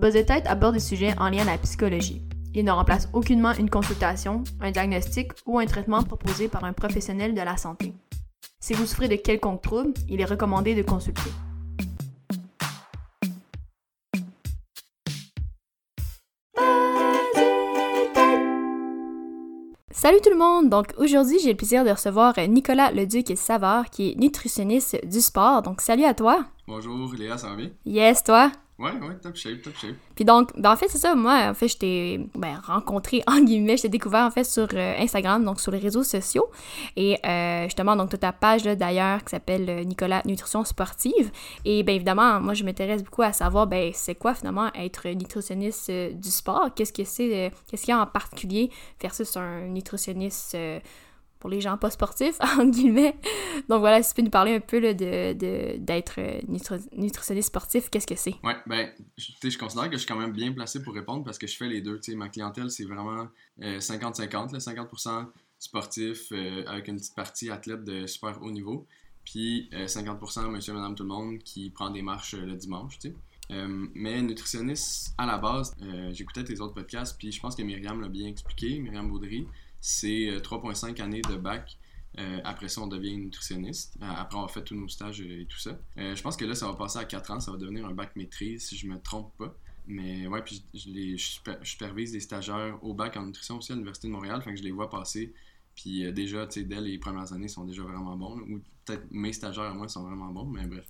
Buzz aborde des sujets en lien à la psychologie. Il ne remplace aucunement une consultation, un diagnostic ou un traitement proposé par un professionnel de la santé. Si vous souffrez de quelconque trouble, il est recommandé de consulter. Salut tout le monde! Donc aujourd'hui, j'ai le plaisir de recevoir Nicolas Leduc Savard, qui est nutritionniste du sport. Donc salut à toi! Bonjour Léa, ça va bien? Yes, toi? Ouais, ouais, top shape, top shape. Puis donc, ben en fait, c'est ça, moi, en fait, je t'ai ben, rencontré, en guillemets, je t'ai découvert, en fait, sur euh, Instagram, donc sur les réseaux sociaux. Et euh, justement, donc, tu ta page, d'ailleurs, qui s'appelle euh, Nicolas Nutrition Sportive. Et bien évidemment, moi, je m'intéresse beaucoup à savoir, ben, c'est quoi, finalement, être nutritionniste du sport? Qu'est-ce que c'est, qu'est-ce qu'il y a en particulier versus un nutritionniste pour les gens pas sportifs, en guillemets. Donc voilà, si tu peux nous parler un peu de, d'être euh, nutritionniste sportif, qu'est-ce que c'est? Ouais, ben, je, je considère que je suis quand même bien placé pour répondre parce que je fais les deux. Tu sais, ma clientèle, c'est vraiment 50-50, euh, 50%, sportif euh, avec une petite partie athlète de super haut niveau, puis 50% monsieur, madame, tout le monde qui prend des marches le dimanche, tu sais. mais nutritionniste, à la base, j'écoutais tes autres podcasts, puis je pense que Myriam l'a bien expliqué, Myriam Baudry c'est 3,5 euh, années de bac. Euh, après ça, on devient nutritionniste, euh, après avoir fait tous nos stages et tout ça. je pense que là, ça va passer à 4 ans, ça va devenir un bac maîtrise, si je me trompe pas. Mais ouais, puis je, les, je, supervise des stagiaires au bac en nutrition aussi à l'Université de Montréal, fait que je les vois passer. Puis déjà, tu sais, dès les premières années, ils sont déjà vraiment bons. Ou peut-être mes stagiaires moi sont vraiment bons, mais bref.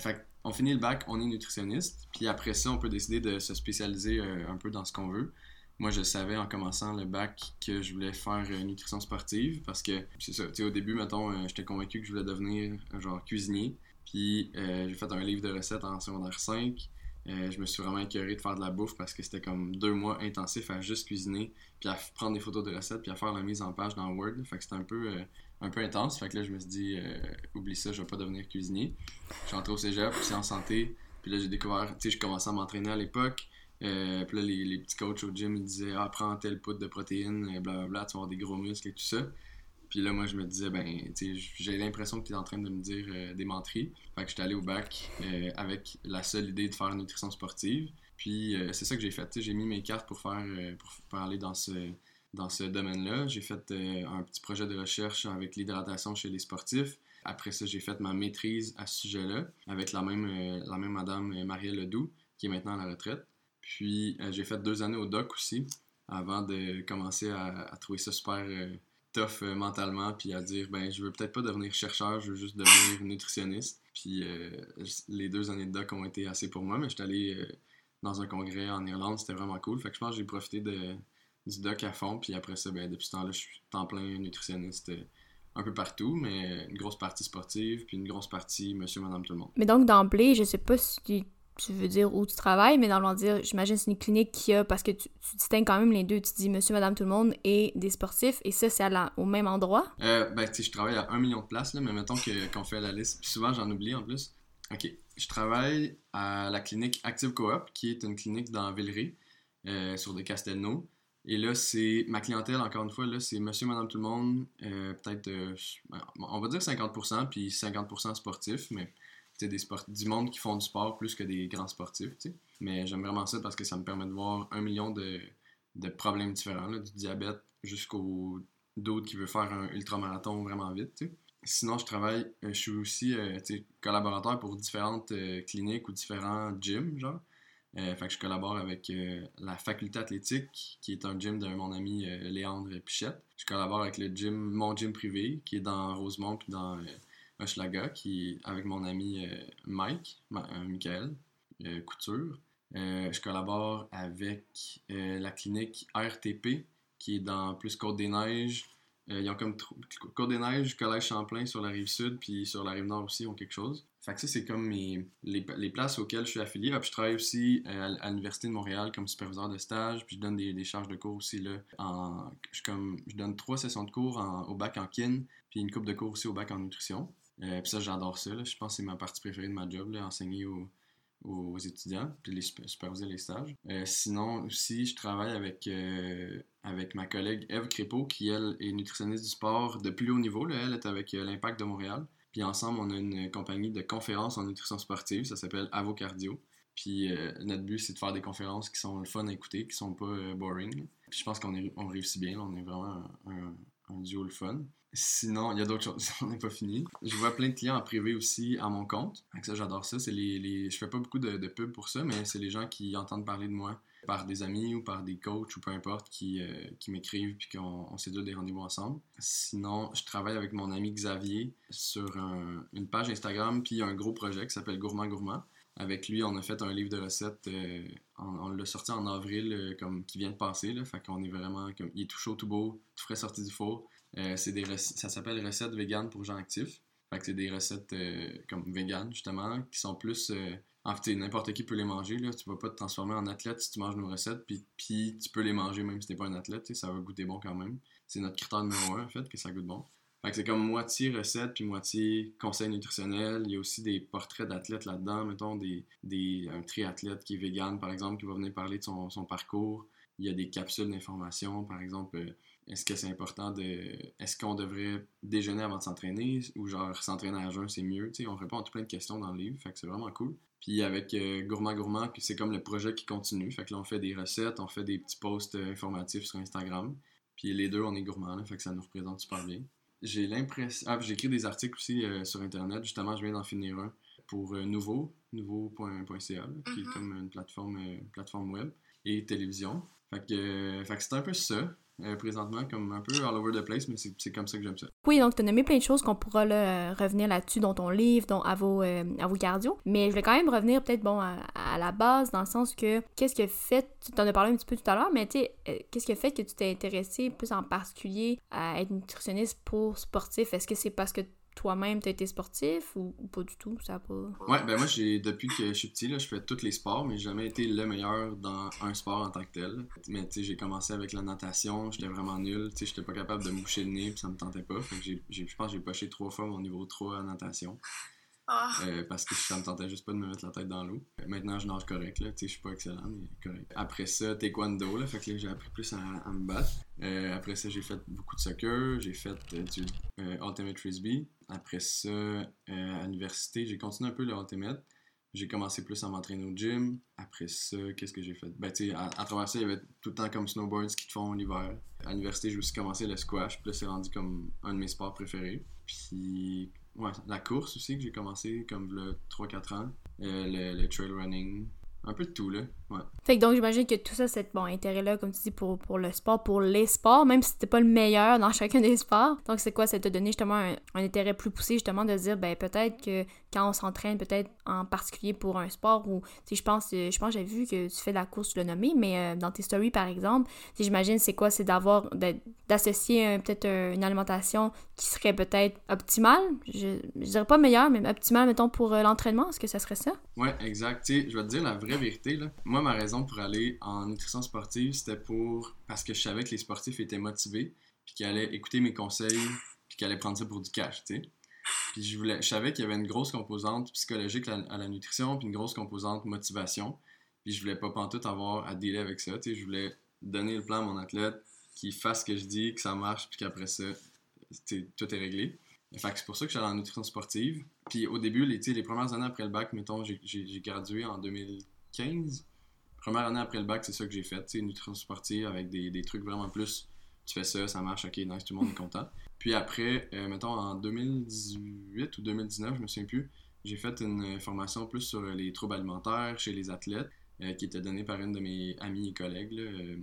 fait on finit le bac, on est nutritionniste. Puis après ça, on peut décider de se spécialiser un peu dans ce qu'on veut moi, je savais en commençant le bac que je voulais faire euh, nutrition sportive parce que, c'est ça, tu sais, au début, mettons, euh, j'étais convaincu que je voulais devenir, euh, genre, cuisinier. Puis, j'ai fait un livre de recettes en secondaire 5. je me suis vraiment écœuré de faire de la bouffe parce que c'était comme deux mois intensifs à juste cuisiner, puis à prendre des photos de recettes, puis à faire la mise en page dans Word. Fait que c'était un peu, un peu intense. Fait que là, je me suis dit, oublie ça, je vais pas devenir cuisinier. Je suis entré au cégep, puis en santé. Puis là, j'ai découvert, tu sais, je commençais à m'entraîner à l'époque. Euh, puis là, les, petits coachs au gym, ils disaient Ah, prends tel poudre de protéines, blablabla, tu vas avoir des gros muscles et tout ça. Puis là, moi, je me disais, ben, j'ai l'impression que tu es en train de me dire euh, des menteries. Fait que j'étais allé au bac euh, avec la seule idée de faire une nutrition sportive. Puis c'est ça que j'ai fait. J'ai mis mes cartes pour faire pour, aller dans ce, dans ce domaine-là. J'ai fait un petit projet de recherche avec l'hydratation chez les sportifs. Après ça, j'ai fait ma maîtrise à ce sujet-là avec la même, la même madame Marielle Ledoux, qui est maintenant à la retraite. Puis euh, j'ai fait deux années au doc aussi, avant de commencer à, trouver ça super euh, tough euh, mentalement, puis à dire, ben je veux peut-être pas devenir chercheur, je veux juste devenir nutritionniste. Puis les deux années de doc ont été assez pour moi, mais j'étais allé dans un congrès en Irlande, c'était vraiment cool. Fait que je pense que j'ai profité de, du doc à fond, puis après ça, ben, depuis ce temps-là, je suis en plein nutritionniste un peu partout, mais une grosse partie sportive, puis une grosse partie monsieur, madame, tout le monde. Mais donc, d'emblée, je sais pas si tu veux dire où tu travailles, mais dans le dire, j'imagine c'est une clinique qui a, parce que tu, distingues quand même les deux, tu dis monsieur, madame, tout le monde et des sportifs, et ça, c'est au même endroit? Euh, ben, tu je travaille à un million de places, là, mais mettons qu'on fait la liste, souvent j'en oublie en plus. Ok, je travaille à la clinique Active Coop, qui est une clinique dans Villeray, euh, sur des Castelnau. Et là, c'est ma clientèle, encore une fois, là, c'est monsieur, madame, tout le monde, euh, peut-être, euh, on va dire 50%, puis 50% sportifs, mais des sports, du monde qui font du sport plus que des grands sportifs. Mais j'aime vraiment ça parce que ça me permet de voir un million de, de problèmes différents, du diabète jusqu'au d'autres qui veut faire un ultramarathon vraiment vite. Sinon, je travaille, euh, je suis aussi euh, collaborateur pour différentes euh, cliniques ou différents gyms, genre. que je collabore avec la faculté athlétique, qui est un gym de mon ami Léandre Pichette. Je collabore avec le gym, mon gym privé, qui est dans Rosemont puis dans Hochelaga, qui avec mon ami euh, Mike, euh, Michael euh, Couture. je collabore avec la clinique RTP, qui est dans plus Côte-des-Neiges. ils ont comme Côte-des-Neiges, Collège Champlain sur la rive sud, puis sur la rive nord aussi, ont quelque chose. Fait que ça, c'est comme les, les, places auxquelles je suis affilié. puis je travaille aussi à, l'Université de Montréal comme superviseur de stage, puis je donne des, des charges de cours aussi. Là, je, comme, je donne trois sessions de cours au bac en kin, puis une coupe de cours aussi au bac en nutrition. Euh, puis ça, j'adore ça. Je pense que c'est ma partie préférée de ma job, là, enseigner aux, étudiants, puis les superviser les stages. Euh, sinon, aussi, je travaille avec, euh, avec ma collègue Eve Crépeau, qui, elle, est nutritionniste du sport de plus haut niveau. Là. Elle est avec l'Impact de Montréal. Puis ensemble, on a une compagnie de conférences en nutrition sportive. Ça s'appelle Avocardio. Puis euh, notre but, c'est de faire des conférences qui sont le fun à écouter, qui sont pas euh, boring. Puis je pense qu'on on réussit bien. On est vraiment un, duo le fun. Sinon, il y a d'autres choses. on n'est pas fini. Je vois plein de clients en privé aussi à mon compte. ça, j'adore ça. C'est les, les, Je fais pas beaucoup de, de pub pour ça, mais c'est les gens qui entendent parler de moi par des amis ou par des coachs ou peu importe qui, euh, qui m'écrivent puis qu'on on des rendez-vous ensemble. Sinon, je travaille avec mon ami Xavier sur une page Instagram puis un gros projet qui s'appelle Gourmand Gourmand. Avec lui, on a fait un livre de recettes. Euh, on, l'a sorti en avril, euh, comme qui vient de passer. Là, fait qu'on est vraiment comme, il est tout chaud, tout beau, tout frais sorti du four. C'est des ça s'appelle recettes vegan pour gens actifs. Fait que c'est des recettes comme vegan justement qui sont plus en fait, n'importe qui peut les manger. Là. Tu vas pas te transformer en athlète si tu manges nos recettes, puis, tu peux les manger même si t'es pas un athlète. Ça va goûter bon quand même. C'est notre critère numéro un, en fait, que ça goûte bon. Fait que c'est comme moitié recette, puis moitié conseil nutritionnel. Il y a aussi des portraits d'athlètes là-dedans. Mettons, des, des, un triathlète qui est vegan, par exemple, qui va venir parler de son, son parcours. Il y a des capsules d'information, par exemple, euh, est-ce que c'est important de. Est-ce qu'on devrait déjeuner avant de s'entraîner ou genre s'entraîner à jeun, c'est mieux? sais, on répond à tout plein de questions dans le livre, fait que c'est vraiment cool. Puis avec euh, Gourmand Gourmand, c'est comme le projet qui continue. Fait que là, on fait des recettes, on fait des petits posts euh, informatifs sur Instagram. Puis les deux, on est gourmands, fait que ça nous représente super bien. J'ai l'impression. Ah, j'écris des articles aussi euh, sur Internet. Justement, je viens d'en finir un pour Nouveau, nouveau.ca, qui est mm-hmm. comme une plateforme, plateforme web et télévision. Fait que, fait que c'est un peu ça. Euh, présentement, comme un peu all over the place, mais c'est comme ça que j'aime ça. Oui, donc tu as nommé plein de choses qu'on pourra là, revenir là-dessus, dans ton livre, dont à vos, euh, à vos cardio. Mais je vais quand même revenir peut-être bon à, la base, dans le sens que qu'est-ce qui a fait, tu en as parlé un petit peu tout à l'heure, mais tu sais, euh, qu'est-ce qui a fait que tu t'es intéressé plus en particulier à être nutritionniste pour sportif? Est-ce que c'est parce que toi-même, tu été sportif ou, pas du tout? Ça pas... Ouais, ben moi, j'ai depuis que je suis petit, là, je fais tous les sports, mais j'ai jamais été le meilleur dans un sport en tant que tel. Mais tu sais, j'ai commencé avec la natation, j'étais vraiment nul. Tu sais, j'étais pas capable de me boucher le nez, puis ça me tentait pas. Fait que je pense que j'ai poché trois fois mon niveau 3 en natation. Ah. Euh, parce que ça me tentait juste pas de me mettre la tête dans l'eau. Maintenant, je nage correct, là. Tu sais, je suis pas excellent, mais correct. Après ça, taekwondo, là. Fait que j'ai appris plus à, me battre. Euh, après ça, j'ai fait beaucoup de soccer. J'ai fait euh, du Ultimate Frisbee. Après ça, à l'université, j'ai continué un peu le Ultimate. J'ai commencé plus à m'entraîner au gym. Après ça, qu'est-ce que j'ai fait? Ben, tu sais, à, travers ça, il y avait tout le temps comme snowboards qui te font l'hiver. À l'université, j'ai aussi commencé le squash. Puis là, c'est rendu comme un de mes sports préférés. Puis Ouais, la course aussi que j'ai commencé comme le 3-4 ans. Euh, le, trail running. Un peu de tout, là. Ouais. Fait que donc, j'imagine que tout ça, c'est bon intérêt-là, comme tu dis, pour, pour le sport, pour les sports, même si c'était pas le meilleur dans chacun des sports. Donc, c'est quoi? Ça t'a donné justement un, intérêt plus poussé, justement, de dire, ben, peut-être que quand on s'entraîne, peut-être en particulier pour un sport ou, tu sais, je pense, euh, je pense, j'ai vu que tu fais de la course, tu l'as nommé, mais euh, dans tes stories, par exemple, j'imagine, c'est quoi? C'est d'avoir, d'associer peut-être une alimentation qui serait peut-être optimale. Je, je dirais pas meilleure, mais optimale, mettons, pour euh, l'entraînement. Est-ce que ça serait ça? Ouais, exact. Tu sais, je vais te dire la vraie vérité, là. Moi, ma raison pour aller en nutrition sportive, c'était pour parce que je savais que les sportifs étaient motivés, puis qu'ils allaient écouter mes conseils, puis qu'ils allaient prendre ça pour du cash, tu sais. Puis je, voulais, je savais qu'il y avait une grosse composante psychologique à la nutrition, puis une grosse composante motivation. Puis je voulais pas pantoute avoir à dealer avec ça, tu sais. Je voulais donner le plan à mon athlète, qu'il fasse ce que je dis, que ça marche, puis qu'après ça, tout est réglé. Fait c'est pour ça que j'allais en nutrition sportive. Puis au début, les, les premières années après le bac, mettons, j'ai gradué en 2015 première année après le bac, c'est ça que j'ai fait, une nutrition sportive avec des, trucs vraiment plus. Tu fais ça, ça marche, ok, nice, tout le monde est content. Puis après, euh, mettons en 2018 ou 2019, je me souviens plus, j'ai fait une formation plus sur les troubles alimentaires chez les athlètes, euh, qui était donnée par une de mes amies et collègues, euh,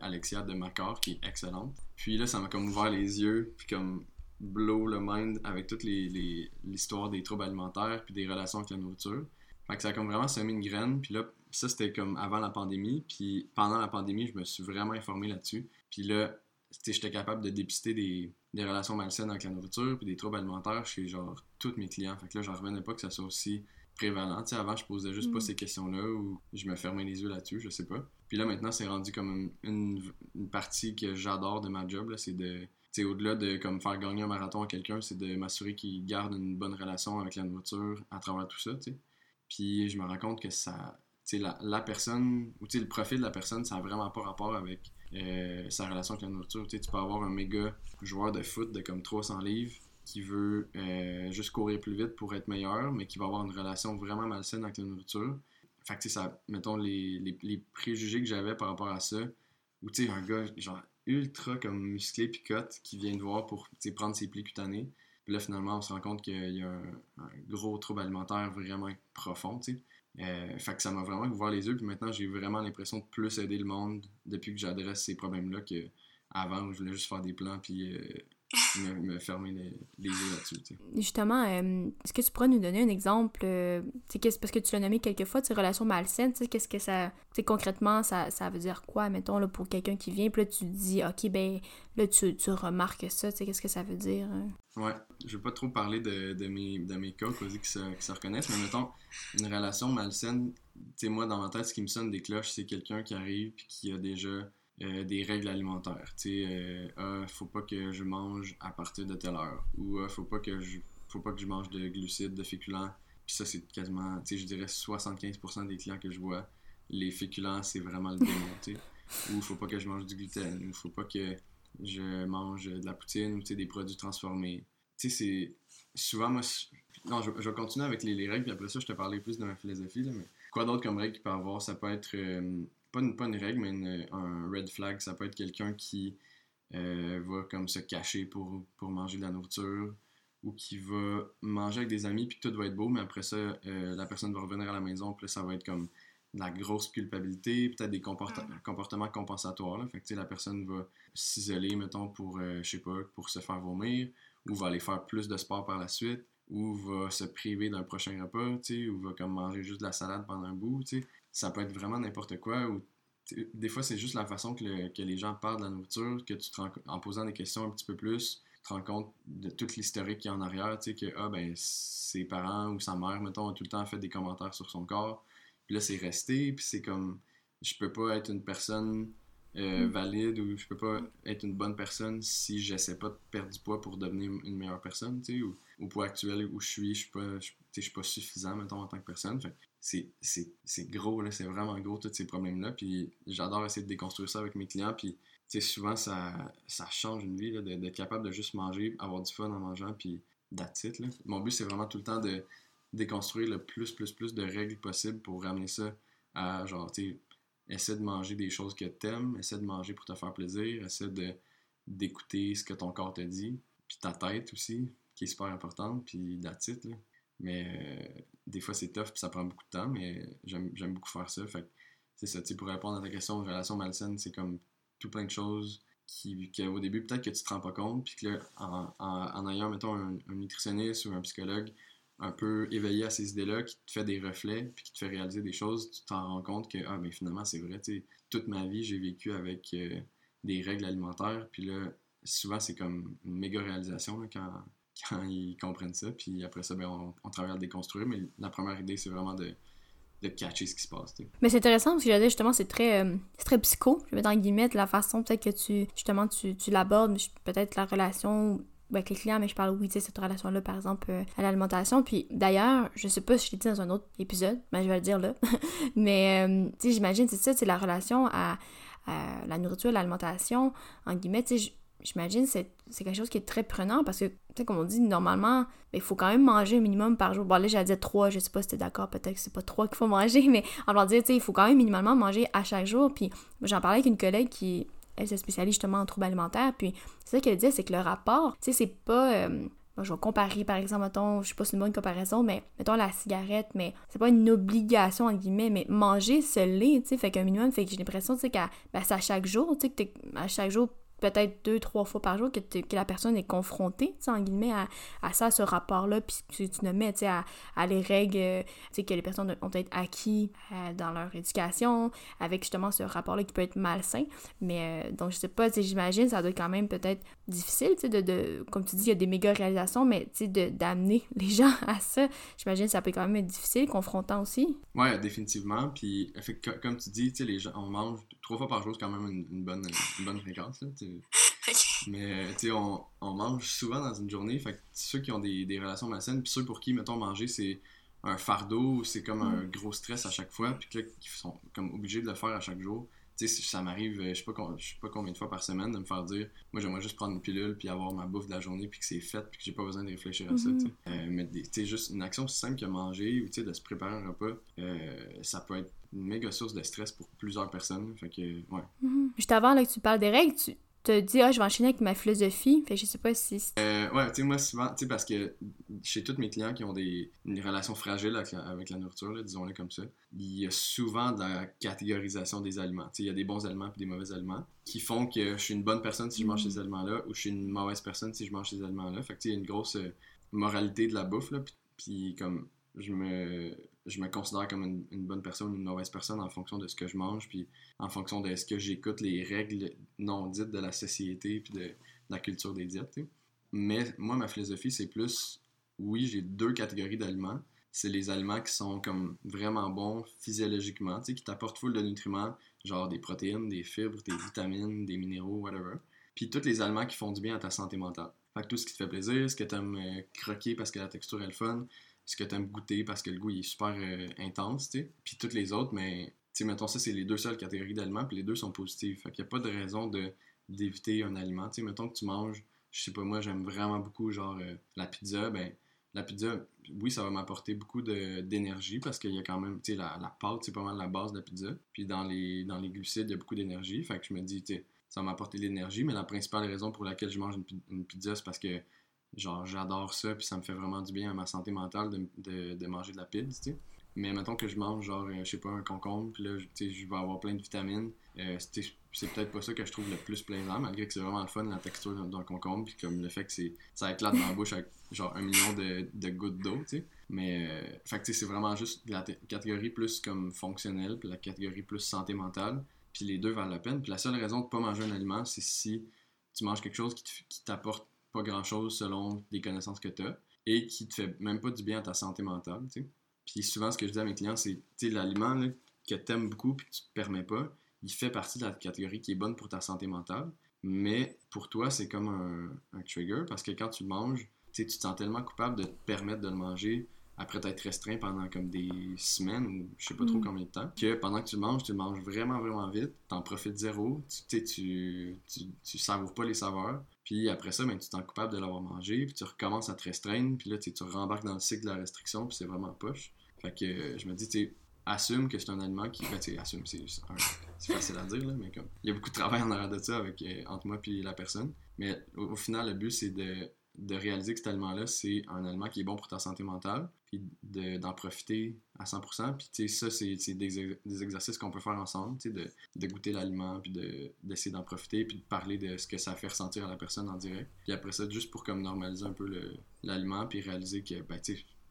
Alexia de Macor, qui est excellente. Puis là, ça m'a comme ouvert les yeux, puis comme blow le mind avec toute l'histoire les, des troubles alimentaires, puis des relations avec la nourriture. Fait que ça a comme vraiment semé une graine, puis là, ça, c'était comme avant la pandémie. Puis pendant la pandémie, je me suis vraiment informé là-dessus. Puis là, j'étais capable de dépister des, des, relations malsaines avec la nourriture puis des troubles alimentaires chez genre tous mes clients. Fait que là, j'en revenais pas que ça soit aussi prévalent. avant, je posais juste pas mm. ces questions-là ou je me fermais les yeux là-dessus, je sais pas. Puis là, maintenant, c'est rendu comme une, une, partie que j'adore de ma job. C'est de. au-delà de comme faire gagner un marathon à quelqu'un, c'est de m'assurer qu'il garde une bonne relation avec la nourriture à travers tout ça. Puis je me rends compte que ça, la, la, personne, ou le profil de la personne, ça n'a vraiment pas rapport avec euh, sa relation avec la nourriture. tu peux avoir un méga joueur de foot de comme 300 livres qui veut euh, juste courir plus vite pour être meilleur, mais qui va avoir une relation vraiment malsaine avec la nourriture. fait que, ça, mettons, les, les, les préjugés que j'avais par rapport à ça, ou tu sais, un gars, genre, ultra comme musclé picote qui vient de voir pour prendre ses plis cutanés. Puis là, finalement, on se rend compte qu'il y a un, gros trouble alimentaire vraiment profond. Euh, fait que ça m'a vraiment ouvert les yeux. Puis maintenant, j'ai vraiment l'impression de plus aider le monde depuis que j'adresse ces problèmes-là qu'avant où je voulais juste faire des plans puis euh, me, fermer les, les yeux là-dessus. Justement, euh, est-ce que tu pourrais nous donner un exemple, euh, parce que tu l'as nommé quelques fois, ces relations malsaines, qu'est-ce que ça, concrètement, ça, ça veut dire quoi, mettons, là, pour quelqu'un qui vient, puis là, tu dis, OK, ben, là, tu, tu remarques ça, qu'est-ce que ça veut dire? Hein? Ouais, je vais pas trop parler de, de, mes, de mes cas, qui se, qui se reconnaissent, mais mettons, une relation malsaine, tu sais, moi, dans ma tête, ce qui me sonne des cloches, c'est quelqu'un qui arrive, puis qui a déjà euh, des règles alimentaires. Tu sais, euh, ah, faut pas que je mange à partir de telle heure. Ou ah, faut pas que je faut pas que je mange de glucides, de féculents. Puis ça, c'est quasiment, tu sais, je dirais 75% des clients que je vois, les féculents, c'est vraiment le démon, tu sais. Ou faut pas que je mange du gluten, ou faut pas que je mange de la poutine, ou des produits transformés. Tu sais, c'est... Souvent, moi... Non, je, vais continuer avec les, règles, puis après ça, je te parlais plus de ma philosophie, là, mais quoi d'autre comme règle qu'il peut avoir? Ça peut être... Euh, pas une, pas une règle, mais un red flag, ça peut être quelqu'un qui euh, va comme se cacher pour, pour manger de la nourriture ou qui va manger avec des amis puis tout va être beau, mais après ça, euh, la personne va revenir à la maison, puis ça va être comme de la grosse culpabilité, peut-être des comportements compensatoires. Là. Fait que la personne va s'isoler, mettons, pour, euh, je sais pas, pour se faire vomir, ou va aller faire plus de sport par la suite, ou va se priver d'un prochain repas, ou va comme manger juste de la salade pendant un bout. sais ça peut être vraiment n'importe quoi. Ou des fois, c'est juste la façon que, les gens parlent de la nourriture, que tu te en posant des questions un petit peu plus, tu te rends compte de toute l'historique qui est en arrière, tu sais, que ah, ben, ses parents ou sa mère, mettons, ont tout le temps fait des commentaires sur son corps. Puis là, c'est resté, puis c'est comme, je peux pas être une personne euh, mm. valide ou je peux pas être une bonne personne si j'essaie pas de perdre du poids pour devenir une meilleure personne, tu sais, ou au poids actuel où je suis, je suis pas, je, suis pas suffisant, mettons, en tant que personne. Fait c'est gros, c'est vraiment gros, tous ces problèmes-là. Puis j'adore essayer de déconstruire ça avec mes clients. Puis souvent, ça, ça change une vie, d'être capable de juste manger, avoir du fun en mangeant, puis it, Mon but, c'est vraiment tout le temps de déconstruire le plus, plus, plus de règles possibles pour ramener ça à, genre, tu essaie de manger des choses que t'aimes, essaie de manger pour te faire plaisir, essaie d'écouter ce que ton corps te dit, puis ta tête aussi, qui est super importante, puis là. Mais euh, des fois, c'est tough, puis ça prend beaucoup de temps, mais j'aime beaucoup faire ça. Fait c'est ça, pour répondre à ta question, relation malsaine, c'est comme tout plein de choses qui, au début, peut-être que tu te rends pas compte, puis que là, en, en, ayant, mettons, un, nutritionniste ou un psychologue un peu éveillé à ces idées-là, qui te fait des reflets, puis qui te fait réaliser des choses, tu t'en rends compte que, ah, mais finalement, c'est vrai, tu toute ma vie, j'ai vécu avec euh, des règles alimentaires, puis là, souvent, c'est comme une méga réalisation quand quand ils comprennent ça. Puis après ça, ben, on, travaille à déconstruire. Mais la première idée, c'est vraiment de, de catcher ce qui se passe. Mais c'est intéressant parce que j'allais justement, c'est très, euh, très psycho. Je vais mettre en guillemets la façon peut-être que tu, justement, tu, tu l'abordes, peut-être la relation avec les clients, mais je parle, oui, tu sais, cette relation-là, par exemple, euh, à l'alimentation. Puis d'ailleurs, je sais pas si je l'ai dit dans un autre épisode, mais je vais le dire là. mais, euh, tu sais, j'imagine, c'est ça, c'est la relation à, à, la nourriture, l'alimentation, en guillemets, tu sais, j'imagine c'est c'est quelque chose qui est très prenant parce que, tu sais, comme on dit, normalement, ben, il faut quand même manger un minimum par jour. Bon, là, j'allais dire trois, je sais pas si t'es d'accord, peut-être que c'est pas trois qu'il faut manger, mais on va dire, tu sais, il faut quand même minimalement manger à chaque jour. Puis j'en parlais avec une collègue qui, elle se spécialise justement en troubles alimentaires, puis c'est ça qu'elle disait, c'est que le rapport, tu sais, c'est pas... Euh, je vais comparer, par exemple, mettons, je sais pas si c'est une bonne comparaison, mais mettons la cigarette, mais c'est pas une obligation, en guillemets, mais manger, se l'est, tu sais, fait qu'un minimum, fait que j'ai l'impression, tu sais, qu'à ben, chaque jour, tu sais, que à chaque jour, peut-être deux, trois fois par jour que, la personne est confrontée, en guillemets, à, à ça, ce rapport-là, puis tu, tu mets, à, à les règles, euh, que les personnes ont été acquis euh, dans leur éducation, avec justement ce rapport-là qui peut être malsain. Mais euh, donc, je sais pas, j'imagine, ça doit quand même peut-être difficile, tu de, de, comme tu dis, il y a des méga réalisations, mais tu sais, d'amener les gens à ça, j'imagine ça peut quand même être difficile, confrontant aussi. Ouais, définitivement. Puis, comme tu dis, tu sais, les gens, on mange trois fois par jour, c'est quand même une, bonne, une bonne fréquence, là, Mais, tu sais, on, on, mange souvent dans une journée, fait que ceux qui ont des, des relations malsaines, puis ceux pour qui, mettons, manger, c'est un fardeau, c'est comme un mm. gros stress à chaque fois, puis là, qui sont comme obligés de le faire à chaque jour, tu sais, ça m'arrive, euh, je sais pas, je sais pas combien de fois par semaine de me faire dire, moi j'aimerais juste prendre une pilule puis avoir ma bouffe de la journée puis que c'est fait puis que j'ai pas besoin de réfléchir à ça, sais. Euh, mais tu sais, juste une action aussi simple que manger ou tu sais, de se préparer un repas, euh, ça peut être une méga source de stress pour plusieurs personnes. Fait que, ouais. Mm-hmm. Juste avant là, que tu parles des règles, tu, te dis, ah, je vais enchaîner avec ma philosophie. Fait je sais pas si. Euh, ouais, tu sais, moi, souvent, tu sais, parce que chez tous mes clients qui ont des, une relation fragile avec la, avec la nourriture, disons-le comme ça, il y a souvent de la catégorisation des aliments. Tu sais, il y a des bons aliments et des mauvais aliments qui font que je suis une bonne personne si je mange mm. ces aliments-là ou je suis une mauvaise personne si je mange ces aliments-là. Fait que, tu sais, il y a une grosse euh, moralité de la bouffe, là. Puis, comme, je me je me considère comme une, bonne personne ou une mauvaise personne en fonction de ce que je mange, puis en fonction de ce que j'écoute les règles non dites de la société, puis de, la culture des diètes. Mais moi, ma philosophie, c'est plus, oui, j'ai deux catégories d'aliments. C'est les aliments qui sont comme vraiment bons physiologiquement, qui t'apportent full de nutriments, genre des protéines, des fibres, des vitamines, des minéraux, whatever. Puis tous les aliments qui font du bien à ta santé mentale. Fait que tout ce qui te fait plaisir, ce que tu aimes euh, croquer parce que la texture est le fun, ce que tu aimes goûter parce que le goût il est super euh, intense, tu sais. Puis toutes les autres, mais tu sais, mettons ça, c'est les deux seules catégories d'aliments, puis les deux sont positifs. Fait qu'il n'y a pas de raison de, d'éviter un aliment. Tu sais, mettons que tu manges, je sais pas, moi, j'aime vraiment beaucoup, genre, euh, la pizza, ben, la pizza, oui, ça va m'apporter beaucoup d'énergie parce qu'il y a quand même, tu sais, la, la, pâte, c'est pas mal la base de la pizza. Puis dans les, dans les glucides, il y a beaucoup d'énergie. Fait que je me dis, tu sais, ça va m'apporter de l'énergie, mais la principale raison pour laquelle je mange une pizza, c'est parce que genre j'adore ça puis ça me fait vraiment du bien à ma santé mentale de, de, manger de la pizza, tu sais. Mais mettons que je mange genre, euh, je sais pas, un concombre, puis là, tu sais, je vais avoir plein de vitamines. Euh, c'est peut-être pas ça que je trouve le plus plaisant, malgré que c'est vraiment le fun, la texture d'un concombre, puis comme le fait que c'est ça éclate dans la bouche avec genre un million de, de gouttes d'eau, tu sais. Mais, euh, fait que c'est vraiment juste la catégorie plus comme fonctionnelle, puis la catégorie plus santé mentale, puis les deux valent la peine. Puis la seule raison de pas manger un aliment, c'est si tu manges quelque chose qui t'apporte pas grand-chose selon les connaissances que tu as et qui te fait même pas du bien à ta santé mentale. Puis souvent, ce que je dis à mes clients, c'est, l'aliment que tu aimes beaucoup puis que tu te permets pas, il fait partie de la catégorie qui est bonne pour ta santé mentale, mais pour toi, c'est comme un, un, trigger parce que quand tu manges, tu te sens tellement coupable de te permettre de le manger après t'être restreint pendant comme des semaines ou je sais pas trop mm. combien de temps, que pendant que tu le manges, tu le manges vraiment, vraiment vite, t'en profites zéro, tu, tu, tu, tu savoures pas les saveurs, puis après ça, ben, tu t'en coupable de l'avoir mangé, puis tu recommences à te restreindre, puis là, tu rembarques dans le cycle de la restriction, puis c'est vraiment poche. Fait que euh, je me dis, tu assume que c'est un aliment qui. Ben, tu assume, c'est facile à dire, là, mais comme. Il y a beaucoup de travail en arrière de ça avec, euh, entre moi et la personne. Mais au final, le but, c'est de de réaliser que cet aliment-là, c'est un aliment qui est bon pour ta santé mentale, puis d'en profiter à 100%. Puis, tu sais, ça, c'est des, des, exercices qu'on peut faire ensemble, tu de, de, goûter l'aliment, puis d'essayer d'en profiter, puis de parler de ce que ça fait ressentir à la personne en direct. Puis après ça, juste pour comme normaliser un peu l'aliment, puis réaliser que, ben,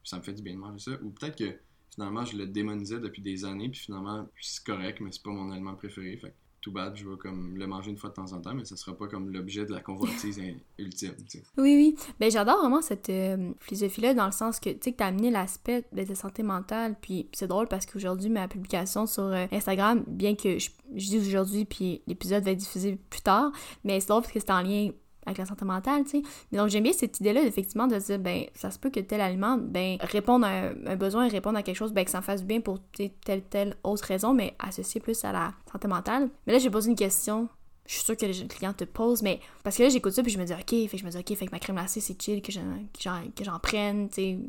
ça me fait du bien de manger ça. Ou peut-être que, finalement, je le démonisais depuis des années, puis finalement, c'est correct, mais c'est pas mon aliment préféré. Fait tout bad, je vais comme le manger une fois de temps en temps, mais ça sera pas comme l'objet de la convoitise ultime. Oui, oui. Ben, j'adore vraiment cette euh, philosophie-là dans le sens que, tu sais, que t'as amené l'aspect de ta santé mentale, puis c'est drôle parce qu'aujourd'hui, ma publication sur euh, Instagram, bien que je, je dis aujourd'hui, puis l'épisode va être diffusé plus tard, mais c'est drôle parce que c'est en lien avec la santé mentale, tu sais. Donc, j'aime bien cette idée-là, effectivement, de dire, ben, ça se peut que tel aliment, ben, répondre à un, besoin, répondre à quelque chose, ben, que ça en fasse bien pour telle, telle autre raison, mais associé plus à la santé mentale. Mais là, j'ai posé une question. Je suis sûre que les clients te posent, mais parce que là, j'écoute ça, puis je me dis, OK, fait que je me dis, OK, fait que ma crème glacée, c'est chill, que j'en prenne, tu sais,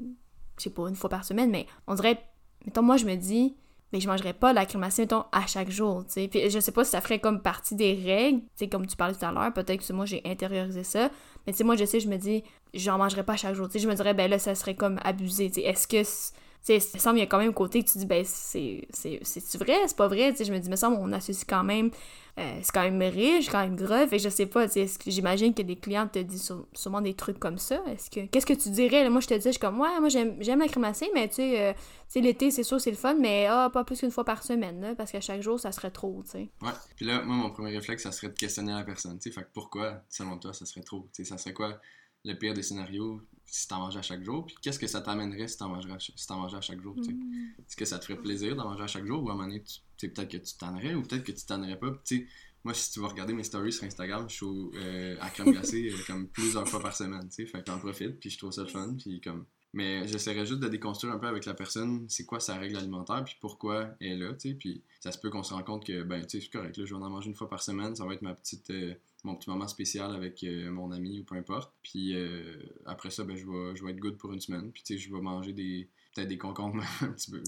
je sais pas, une fois par semaine, mais on dirait, mettons, moi, je me dis, mais je mangerais pas la mettons, à chaque jour, tu sais. Puis je sais pas si ça ferait comme partie des règles, tu sais, comme tu parlais tout à l'heure, peut-être que moi j'ai intériorisé ça, mais tu sais, moi je sais, je me dis, j'en mangerais pas à chaque jour, tu sais, je me dirais, ben là, ça serait comme abusé, tu sais, est-ce que sais, ça semble, il y a quand même un côté que tu dis, ben, c'est, c'est, vrai, c'est pas vrai, tu sais, je me dis, mais ça, on associe quand même, euh, c'est quand même riche, quand même gros, et je sais pas, j'imagine que des clients te disent sûrement des trucs comme ça, est-ce que, qu'est-ce que tu dirais, moi, je te dis, je suis comme, ouais, moi, j'aime, la crémacée, mais tu sais, euh, tu sais, l'été, c'est sûr, c'est le fun, mais ah, pas plus qu'une fois par semaine, là, parce qu'à chaque jour, ça serait trop, tu sais. Ouais, puis là, moi, mon premier réflexe, ça serait de questionner la personne, tu sais, fait que pourquoi, selon toi, ça serait trop, tu sais, ça serait quoi le pire des scénarios, si t'en mangeais à chaque jour, puis qu'est-ce que ça t'amènerait si t'en mangeais, si mangeais à chaque jour, tu sais? Mm. Est-ce que ça te ferait plaisir d'en manger à chaque jour, ou à un moment donné, tu, peut-être que tu tannerais, ou peut-être que tu tannerais pas, tu sais. Moi, si tu vas regarder mes stories sur Instagram, je suis euh, à crème glacée euh, comme plusieurs fois par semaine, tu sais. Fait que j'en profite, puis je trouve ça le fun, puis comme Mais j'essaierais juste de déconstruire un peu avec la personne, c'est quoi sa règle alimentaire, puis pourquoi elle est là, tu sais. Puis ça se peut qu'on se rende compte que, ben, tu sais, c'est correct, là, je vais en manger une fois par semaine, ça va être ma petite, euh, mon petit moment spécial avec euh, mon ami ou peu importe. Puis euh, après ça, ben, je vais, je vais être good pour une semaine. Puis, tu sais, je vais manger des, peut-être des concombres un petit peu.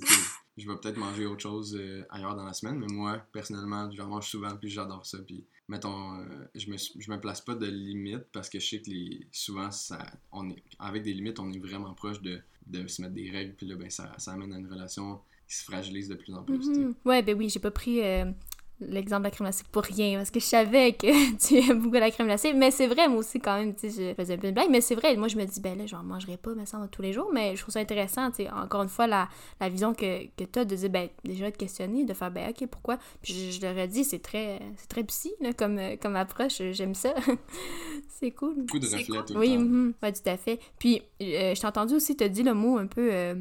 je vais peut-être manger autre chose ailleurs dans la semaine, mais moi, personnellement, j'en mange souvent, puis j'adore ça. Puis, mettons, je, me, je me place pas de limites parce que je sais que les, souvent, ça, on est, avec des limites, on est vraiment proche de, de se mettre des règles, puis là, ben, ça, ça amène à une relation qui se fragilise de plus en plus. Mm Ouais, ben oui, j'ai pas pris l'exemple de la crème glacée pour rien, parce que je savais que tu aimes beaucoup la crème glacée, mais c'est vrai, moi aussi, quand même, tu sais, je faisais un peu de blague, mais c'est vrai, moi, je me dis, ben là, j'en mangerai pas, mais ça, tous les jours, mais je trouve ça intéressant, tu sais, encore une fois, la, la vision que, que tu as de dire, ben, déjà de questionner, de faire, ben, ok, pourquoi, puis je, leur ai dit, c'est très, c'est très psy, là, comme, comme approche, j'aime ça, c'est cool. Beaucoup de reflets tout Oui, mm tout à fait. Puis, euh, je t'ai entendu aussi te dire le mot un peu euh,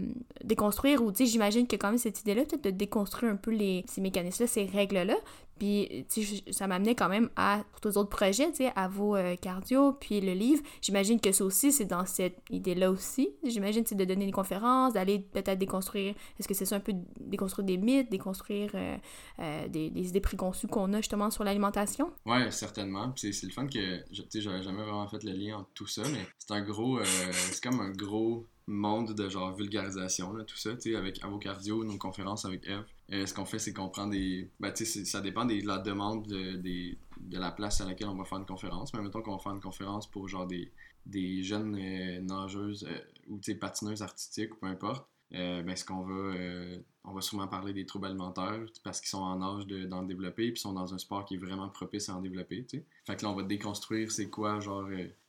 déconstruire, ou, tu sais, j'imagine que quand même cette idée-là, peut-être de déconstruire un peu les, ces mécanismes-là, ces règles-là, puis, tu sais, ça m'amenait quand même à tous les autres projets, tu sais, à vos euh, cardio, puis le livre. J'imagine que ça aussi, c'est dans cette idée-là aussi. J'imagine, c'est de donner des conférences, d'aller peut-être déconstruire. Est-ce que c'est ça un peu déconstruire des mythes, déconstruire euh, euh, des, des, idées préconçues qu'on a justement sur l'alimentation? Ouais, certainement. C'est le fun que, tu sais, j'avais jamais vraiment fait le lien entre tout ça, mais c'est un gros. c'est comme un gros monde de genre vulgarisation, tout ça, tu sais, avec Avocardio, nos conférences avec Eve. Euh, ce qu'on fait, c'est qu'on prend des. Ben, tu sais, ça dépend de la demande de, de, la place à laquelle on va faire une conférence. Mais mettons qu'on va faire une conférence pour genre des, des jeunes euh, nageuses euh, ou tu sais, patineuses artistiques ou peu importe. ben, ce qu'on va. on va sûrement parler des troubles alimentaires parce qu'ils sont en âge d'en développer puis sont dans un sport qui est vraiment propice à en développer, tu. Fait que là, on va déconstruire c'est quoi, genre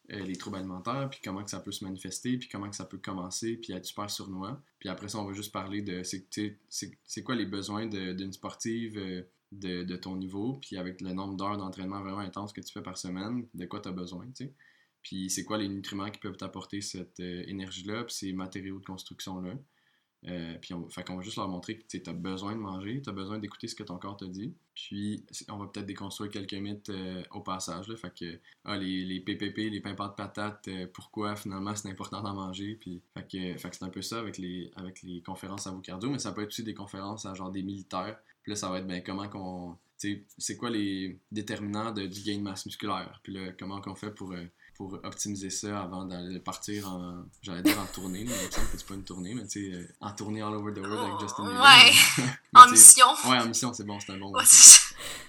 les troubles alimentaires, puis comment ça peut se manifester, puis comment ça peut commencer, puis être super sournois. Puis après ça, on va juste parler de c'est quoi les besoins d'une sportive euh, de, de, ton niveau, puis avec le nombre d'heures d'entraînement vraiment intense que tu fais par semaine, de quoi tu as besoin, tu sais. Puis c'est quoi les nutriments qui peuvent t'apporter cette euh, énergie-là, puis ces matériaux de construction-là. Euh, puis on, fait va juste leur montrer que tu as besoin de manger, tu as besoin d'écouter ce que ton corps te dit. Puis on va peut-être déconstruire quelques mythes euh, au passage. Là, fait que ah, les, les, PPP, les pains de patates, euh, pourquoi finalement c'est important d'en manger. Puis fait que, fait que c'est un peu ça avec les, avec les conférences à vos cardio, mais ça peut être aussi des conférences à genre des militaires. Puis là, ça va être ben, comment qu'on. C'est quoi les déterminants de, du gain de masse musculaire? Puis là, comment qu'on fait pour pour optimiser ça avant d'aller partir en, j'allais dire en tournée, mais il me semble que c'est pas une tournée, mais tu sais, euh, en tournée all over the world avec Justin Bieber. Ouais, en mission. Ouais, en mission, c'est bon, c'est un bon mot.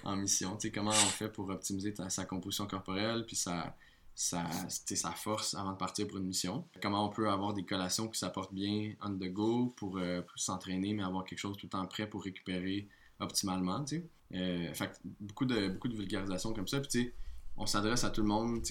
en mission, tu sais, comment on fait pour optimiser sa composition corporelle, puis sa, sa, sa force avant de partir pour une mission? Comment on peut avoir des collations qui s'apportent bien on the go pour, euh, pour s'entraîner, mais avoir quelque chose tout le temps prêt pour récupérer optimalement, tu sais? Euh, fait beaucoup de, beaucoup de vulgarisation comme ça, puis tu sais, on s'adresse à tout le monde,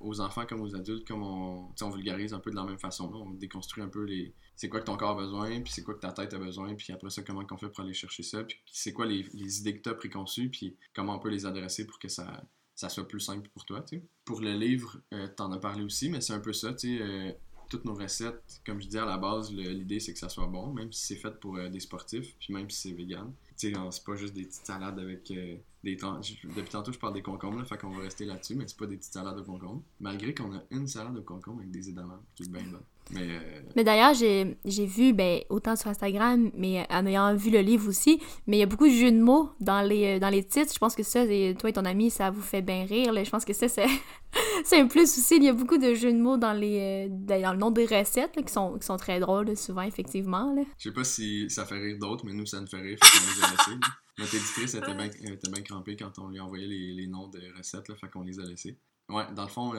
aux enfants comme aux adultes, comme on, vulgarise un peu de la même façon. On déconstruit un peu les. C'est quoi que ton corps a besoin, puis c'est quoi que ta tête a besoin, puis après ça, comment on fait pour aller chercher ça, puis c'est quoi les, idées que tu as préconçues, puis comment on peut les adresser pour que ça, soit plus simple pour toi. Pour le livre, euh, tu en as parlé aussi, mais c'est un peu ça. Euh, toutes nos recettes, comme je dis à la base, l'idée c'est que ça soit bon, même si c'est fait pour euh, des sportifs, puis même si c'est vegan. C'est pas juste des petites salades avec euh, Depuis tantôt, je parle des concombres, là, fait qu'on va rester là-dessus, mais c'est pas des petites salades de concombres. Malgré qu'on a une salade de concombres avec des édamants, qui bien. Mais, euh, mais d'ailleurs, j'ai, vu, ben, autant sur Instagram, mais en ayant vu le livre aussi, mais il y a beaucoup de jeux de mots dans les, euh, dans les titres. Je pense que ça, toi et ton ami, ça vous fait bien rire. Je pense que ça, c'est, un plus aussi. Il y a beaucoup de jeux de mots dans, les, euh, dans le nom des recettes qui, sont, qui sont très drôles, souvent, effectivement. Là. Je sais pas si ça fait rire d'autres, mais nous, ça nous fait rire. Fait laissés. Notre éditrice était bien, bien crampée quand on lui envoyait les, les noms de recettes, là, fait qu'on les a laissés. Ouais, dans le fond,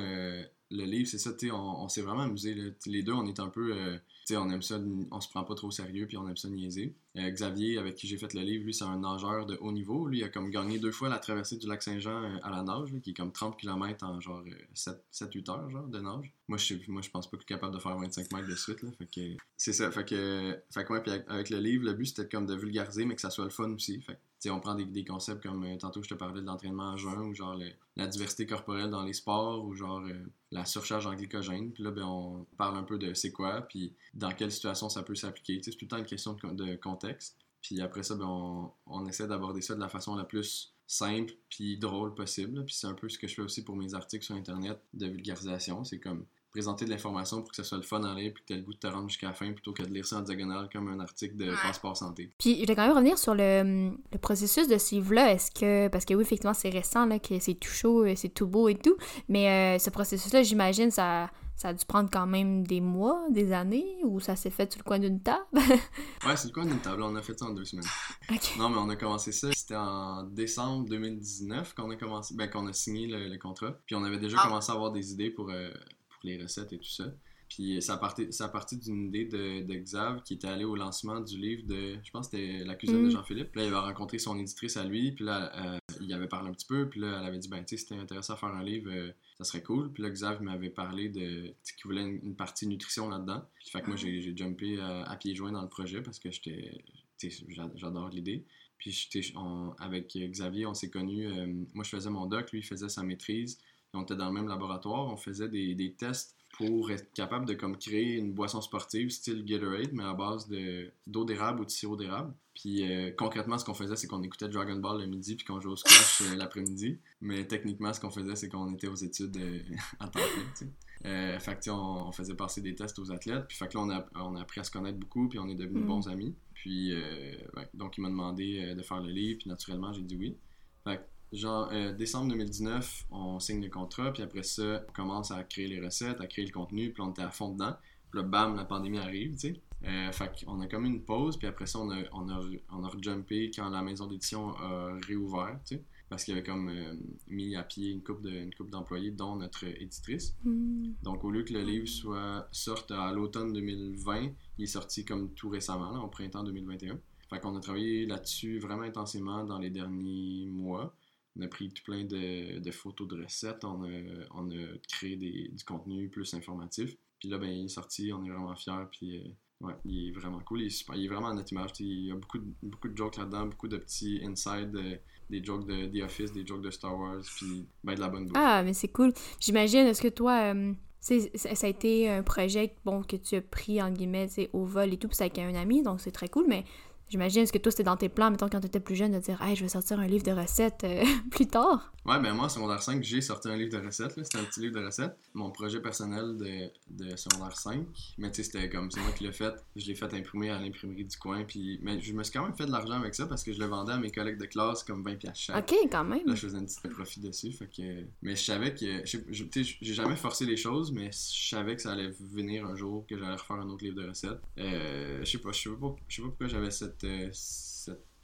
le livre, c'est ça, tu on, on s'est vraiment amusé. Les deux, on est un peu. Euh, tu sais, on aime ça, on se prend pas trop au sérieux, puis on aime ça niaiser. Euh, Xavier, avec qui j'ai fait le livre, lui, c'est un nageur de haut niveau. Lui, il a comme gagné deux fois la traversée du lac Saint-Jean euh, à la nage, qui est comme 30 km en genre 7-8 heures genre, de nage. Moi, je moi, je pense pas que capable de faire 25 mètres de suite. Là, c'est ça. Fait que, fait que puis avec, le livre, le but, c'était comme de vulgariser, mais que ça soit le fun aussi. On prend des, des, concepts comme euh, tantôt je te parlais de l'entraînement à jeun ou genre la diversité corporelle dans les sports ou genre euh, la surcharge en glycogène. Puis là, ben, on parle un peu de c'est quoi, puis dans quelle situation ça peut s'appliquer. C'est tout le temps une question de, contexte. Puis après ça, ben, on, on essaie d'aborder ça de la façon la plus simple puis drôle possible. Puis c'est un peu ce que je fais aussi pour mes articles sur Internet de vulgarisation. C'est comme présenter de l'information pour que ça soit le fun en lire puis que tu aies le goût de te rendre jusqu'à la fin plutôt que de lire ça en diagonale comme un article de passeport santé. Puis je vais quand même revenir sur le, le processus de ce livre-là. Est-ce que, parce que oui, effectivement, c'est récent, là, que c'est tout chaud, c'est tout beau et tout, mais ce processus-là, j'imagine, ça ça a dû prendre quand même des mois, des années, ou ça s'est fait sur le coin d'une table? ouais, c'est le coin d'une table. On a fait ça en deux semaines. Non, mais on a commencé ça, c'était en décembre 2019 qu'on a commencé, ben, qu'on a signé le, contrat. Puis on avait déjà ah. commencé à avoir des idées pour, euh, pour les recettes et tout ça. Puis ça a parti, ça parti d'une idée de, de, Xav qui était allé au lancement du livre de, je pense que c'était La cuisine de mm. Jean-Philippe. Là, il avait rencontré son éditrice à lui, puis là, euh, il avait parlé un petit peu, puis là, elle avait dit, ben, tu sais, c'était intéressant à faire un livre, euh, ça serait cool. Puis là, Xav m'avait parlé de, qu'il voulait une, partie nutrition là-dedans. Puis fait que moi, j'ai jumpé à, pieds joints dans le projet parce que j'étais, j'adore l'idée. Puis avec Xavier, on s'est connus, euh, moi, je faisais mon doc, lui, il faisait sa maîtrise. On était dans le même laboratoire, on faisait des, des tests pour être capable de comme créer une boisson sportive style Gatorade, mais à base de, d'eau d'érable ou de sirop d'érable. Puis euh, concrètement, ce qu'on faisait, c'est qu'on écoutait Dragon Ball le midi puis qu'on jouait au squash euh, l'après-midi. Mais techniquement, ce qu'on faisait, c'est qu'on était aux études euh, à temps plein. fait que, on, on, faisait passer des tests aux athlètes. Puis fait que là, on a, on a appris à se connaître beaucoup, puis on est devenus mm. bons amis. Puis donc, il m'a demandé de faire le livre, puis naturellement, j'ai dit oui. Fait que, genre, décembre 2019, on signe le contrat, puis après ça, on commence à créer les recettes, à créer le contenu, puis on était à fond dedans. Puis là, bam, la pandémie arrive, tu sais. Euh, fait qu'on a comme une pause, puis après ça, on a, on a, on a rejumpé quand la maison d'édition a réouvert, tu sais, parce qu'il avait comme euh, mis à pied une couple, de, une couple d'employés, dont notre éditrice. Hmm. Donc, au lieu que le livre soit sorte à l'automne 2020, il est sorti comme tout récemment, là, au printemps 2021. Fait qu'on a travaillé là-dessus vraiment intensément dans les derniers mois. On a pris tout plein de, de photos de recettes, on a, on a créé des, du contenu plus informatif. Puis là, ben, il est sorti, on est vraiment fiers, puis... Euh, Ouais, il est vraiment cool. Il est, super, il est vraiment à notre image. Il y a beaucoup de, beaucoup de jokes là-dedans, beaucoup de petits inside, euh, des jokes de The Office, des jokes de Star Wars, puis ben, de la bonne bouffe. Ah, mais c'est cool. J'imagine, est-ce que toi, euh, ça, a été un projet bon, que tu as pris, en guillemets, au vol et tout, puis avec un ami, donc c'est très cool, mais J'imagine, est-ce que toi, c'était dans tes plans, mettons, quand tu étais plus jeune, de dire, hey, je vais sortir un livre de recettes euh, plus tard? Ouais, ben moi, secondaire 5, j'ai sorti un livre de recettes. C'était un petit livre de recettes. Mon projet personnel de, de secondaire 5. Mais tu sais, c'était comme, c'est moi qui l'ai fait. Je l'ai fait imprimer à l'imprimerie du coin. Puis, mais je me suis quand même fait de l'argent avec ça parce que je le vendais à mes collègues de classe comme 20 pièces chaque. Ok, quand même. Là, je faisais un petit profit dessus. Fait que... Mais je savais que. J'ai jamais forcé les choses, mais je savais que ça allait venir un jour, que j'allais refaire un autre livre de recettes. Euh, je sais pas, je sais pas, sais pas pourquoi j'avais cette. Euh,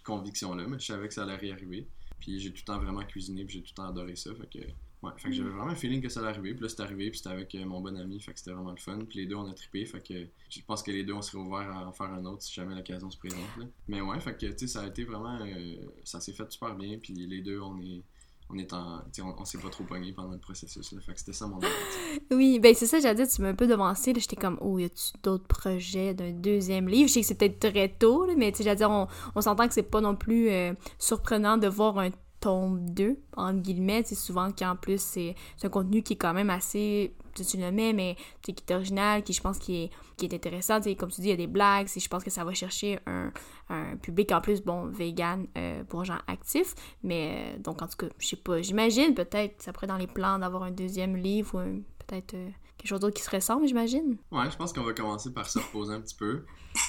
conviction-là, mais je savais que ça allait arriver. Puis j'ai tout le temps vraiment cuisiné, puis j'ai tout le temps adoré ça. Fait que, ouais, fait que j'avais mm. vraiment un feeling que ça allait arriver. Puis là, c'est arrivé, puis c'était avec euh, mon bon ami, fait que c'était vraiment le fun. Puis les deux, on a trippé, fait que je pense que les deux, on serait ouverts à en faire un autre si jamais l'occasion se présente. Mais ouais, fait que, tu sais, ça a été vraiment. Euh, ça s'est fait super bien, puis les deux, on est on est en, on, s'est pas trop pogné pendant le processus. Fait c'était ça mon Oui, ben c'est ça, j'ai dit, tu m'as un peu devancé. J'étais comme, oh, y a-tu d'autres projets d'un deuxième livre? Je sais que c'est peut-être très tôt, là, mais tu sais, dire, on, on s'entend que c'est pas non plus euh, surprenant de voir un tome 2, entre guillemets. C'est souvent qu'en plus, c'est un contenu qui est quand même assez tu le mets, mais qui est original, qui je pense qui est, qui est intéressant. comme tu dis, il y a des blagues. Je pense que ça va chercher un, un public en plus, bon, vegan euh, pour gens actifs. Mais euh, donc, en tout cas, je sais pas, j'imagine peut-être, ça pourrait dans les plans d'avoir un deuxième livre ou peut-être euh, quelque chose d'autre qui se ressemble, j'imagine. Ouais, je pense qu'on va commencer par se reposer un petit peu.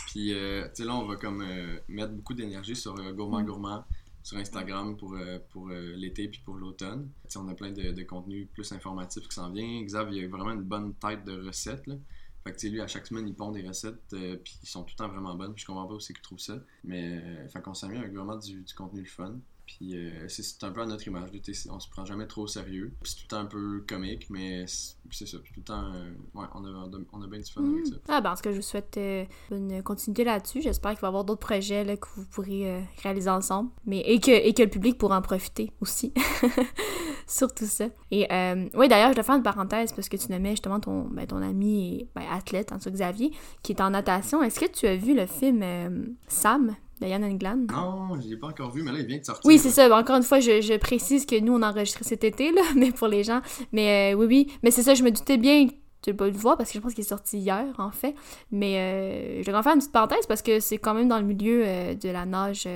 Puis, tu sais, là, on va comme mettre beaucoup d'énergie sur Gourmand mm. Sur Instagram pour, euh, pour euh, l'été puis pour l'automne. On a plein de, de contenus plus informatifs qui s'en vient. Xav, il a vraiment une bonne tête de recettes. Là. Fait que, lui, à chaque semaine, il pond des recettes, euh, puis ils sont tout le temps vraiment bonnes. Puis je comprends pas où c'est qu'il trouve ça. Mais, fait qu'on s'amuse avec vraiment du, du contenu le fun. Puis euh, c'est un peu à notre image. On se prend jamais trop au sérieux. C'est tout le temps un peu comique, mais c'est ça. Tout le temps, euh, ouais, on a, on a bien du fun avec mm. ça. Ah, ben, en tout cas, je vous souhaite euh, une continuité là-dessus. J'espère qu'il va y avoir d'autres projets là, que vous pourrez réaliser ensemble. Mais, et, que, et que le public pourra en profiter aussi. sur tout ça. Et oui, d'ailleurs, je dois faire une parenthèse parce que tu nommais justement ton, ben, ton ami ben, athlète, en tout Xavier, qui est en natation. Est-ce que tu as vu le film Sam? Diane England. Non, je l'ai pas encore vu, mais là, il vient de sortir. Oui, c'est ça. Encore une fois, je, précise que nous, on a enregistré cet été, là, mais pour les gens. Mais euh, oui, oui. Mais c'est ça, je me doutais bien ne pas le voir parce que je pense qu'il est sorti hier, en fait. Mais euh, je vais en faire une petite parenthèse parce que c'est quand même dans le milieu euh, de la nage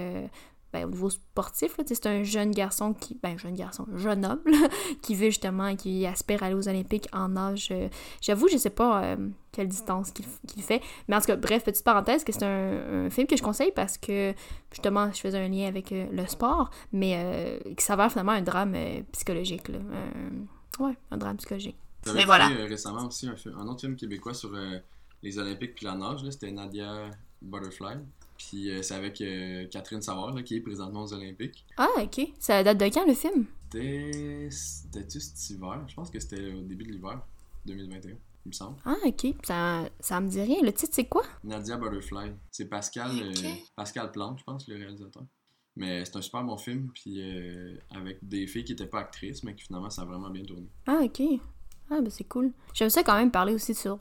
ben, au niveau sportif, c'est un jeune garçon qui, ben jeune garçon, jeune homme, là, qui veut justement, qui aspire à aller aux Olympiques en âge, euh, j'avoue, je sais pas euh, quelle distance qu'il fait, mais en tout cas, bref, petite parenthèse, que c'est un, film que je conseille parce que, justement, je faisais un lien avec euh, le sport, mais qui s'avère finalement un drame psychologique, là, ouais, un drame psychologique. Mais voilà. récemment aussi un, un, autre film québécois sur les Olympiques puis la nage, c'était Nadia Butterfly. Puis euh, c'est avec euh, Catherine Savard, qui est présentement aux Olympiques. Ah, ok. Ça date de quand le film? C'était-tu cet hiver? Je pense que c'était au début de l'hiver 2021, il me semble. Ah, ok. Ça, ça me dit rien. Le titre, c'est quoi? Nadia Butterfly. C'est Pascal, euh, Pascal Plante, je pense, le réalisateur. Mais c'est un super bon film, puis avec des filles qui n'étaient pas actrices, mais qui finalement, ça a vraiment bien tourné. Ah, ok. Ah, ben c'est cool. J'aime ça quand même parler aussi sur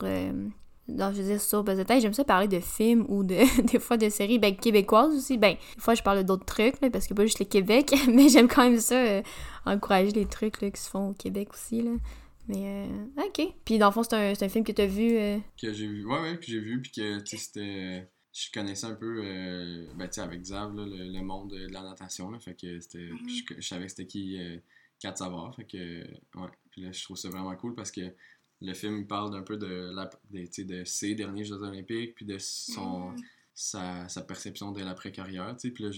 je veux dire, sur j'aime ça parler de films ou de, des fois de séries ben, québécoises aussi. Ben, des fois, je parle d'autres trucs, là, parce que pas juste le Québec, mais j'aime quand même ça, euh, encourager les trucs là, qui se font au Québec aussi. Là. Mais, euh, ok. Puis, dans le fond, c'est un, un, film que t'as vu. Euh... Que j'ai vu, ouais, ouais, que j'ai vu, puis que, tu sais, c'était. Je connaissais un peu, euh, ben, tu sais, avec Zav, là, le, monde de la natation, là, fait que c'était. Mm-hmm. je, savais que c'était qui Kat Savard, fait que. Ouais. Puis là, je trouve ça vraiment cool parce que le film parle d'un peu de, la, de, de, ses derniers Jeux olympiques, puis de son, mm. sa, sa, perception de l'après-carrière. Puis là,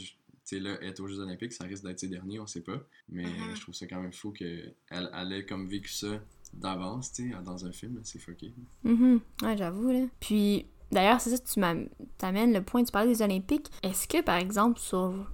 là, être aux Jeux olympiques, ça risque d'être ses derniers, on sait pas. Mais mm-hmm. je trouve ça quand même fou qu'elle elle ait comme vécu ça d'avance, dans un film. C'est fucké. Mm-hmm. Ouais, j'avoue. Là. Puis, d'ailleurs, c'est ça, tu m'amènes le point, tu parlais des Olympiques. Est-ce que, par exemple, sur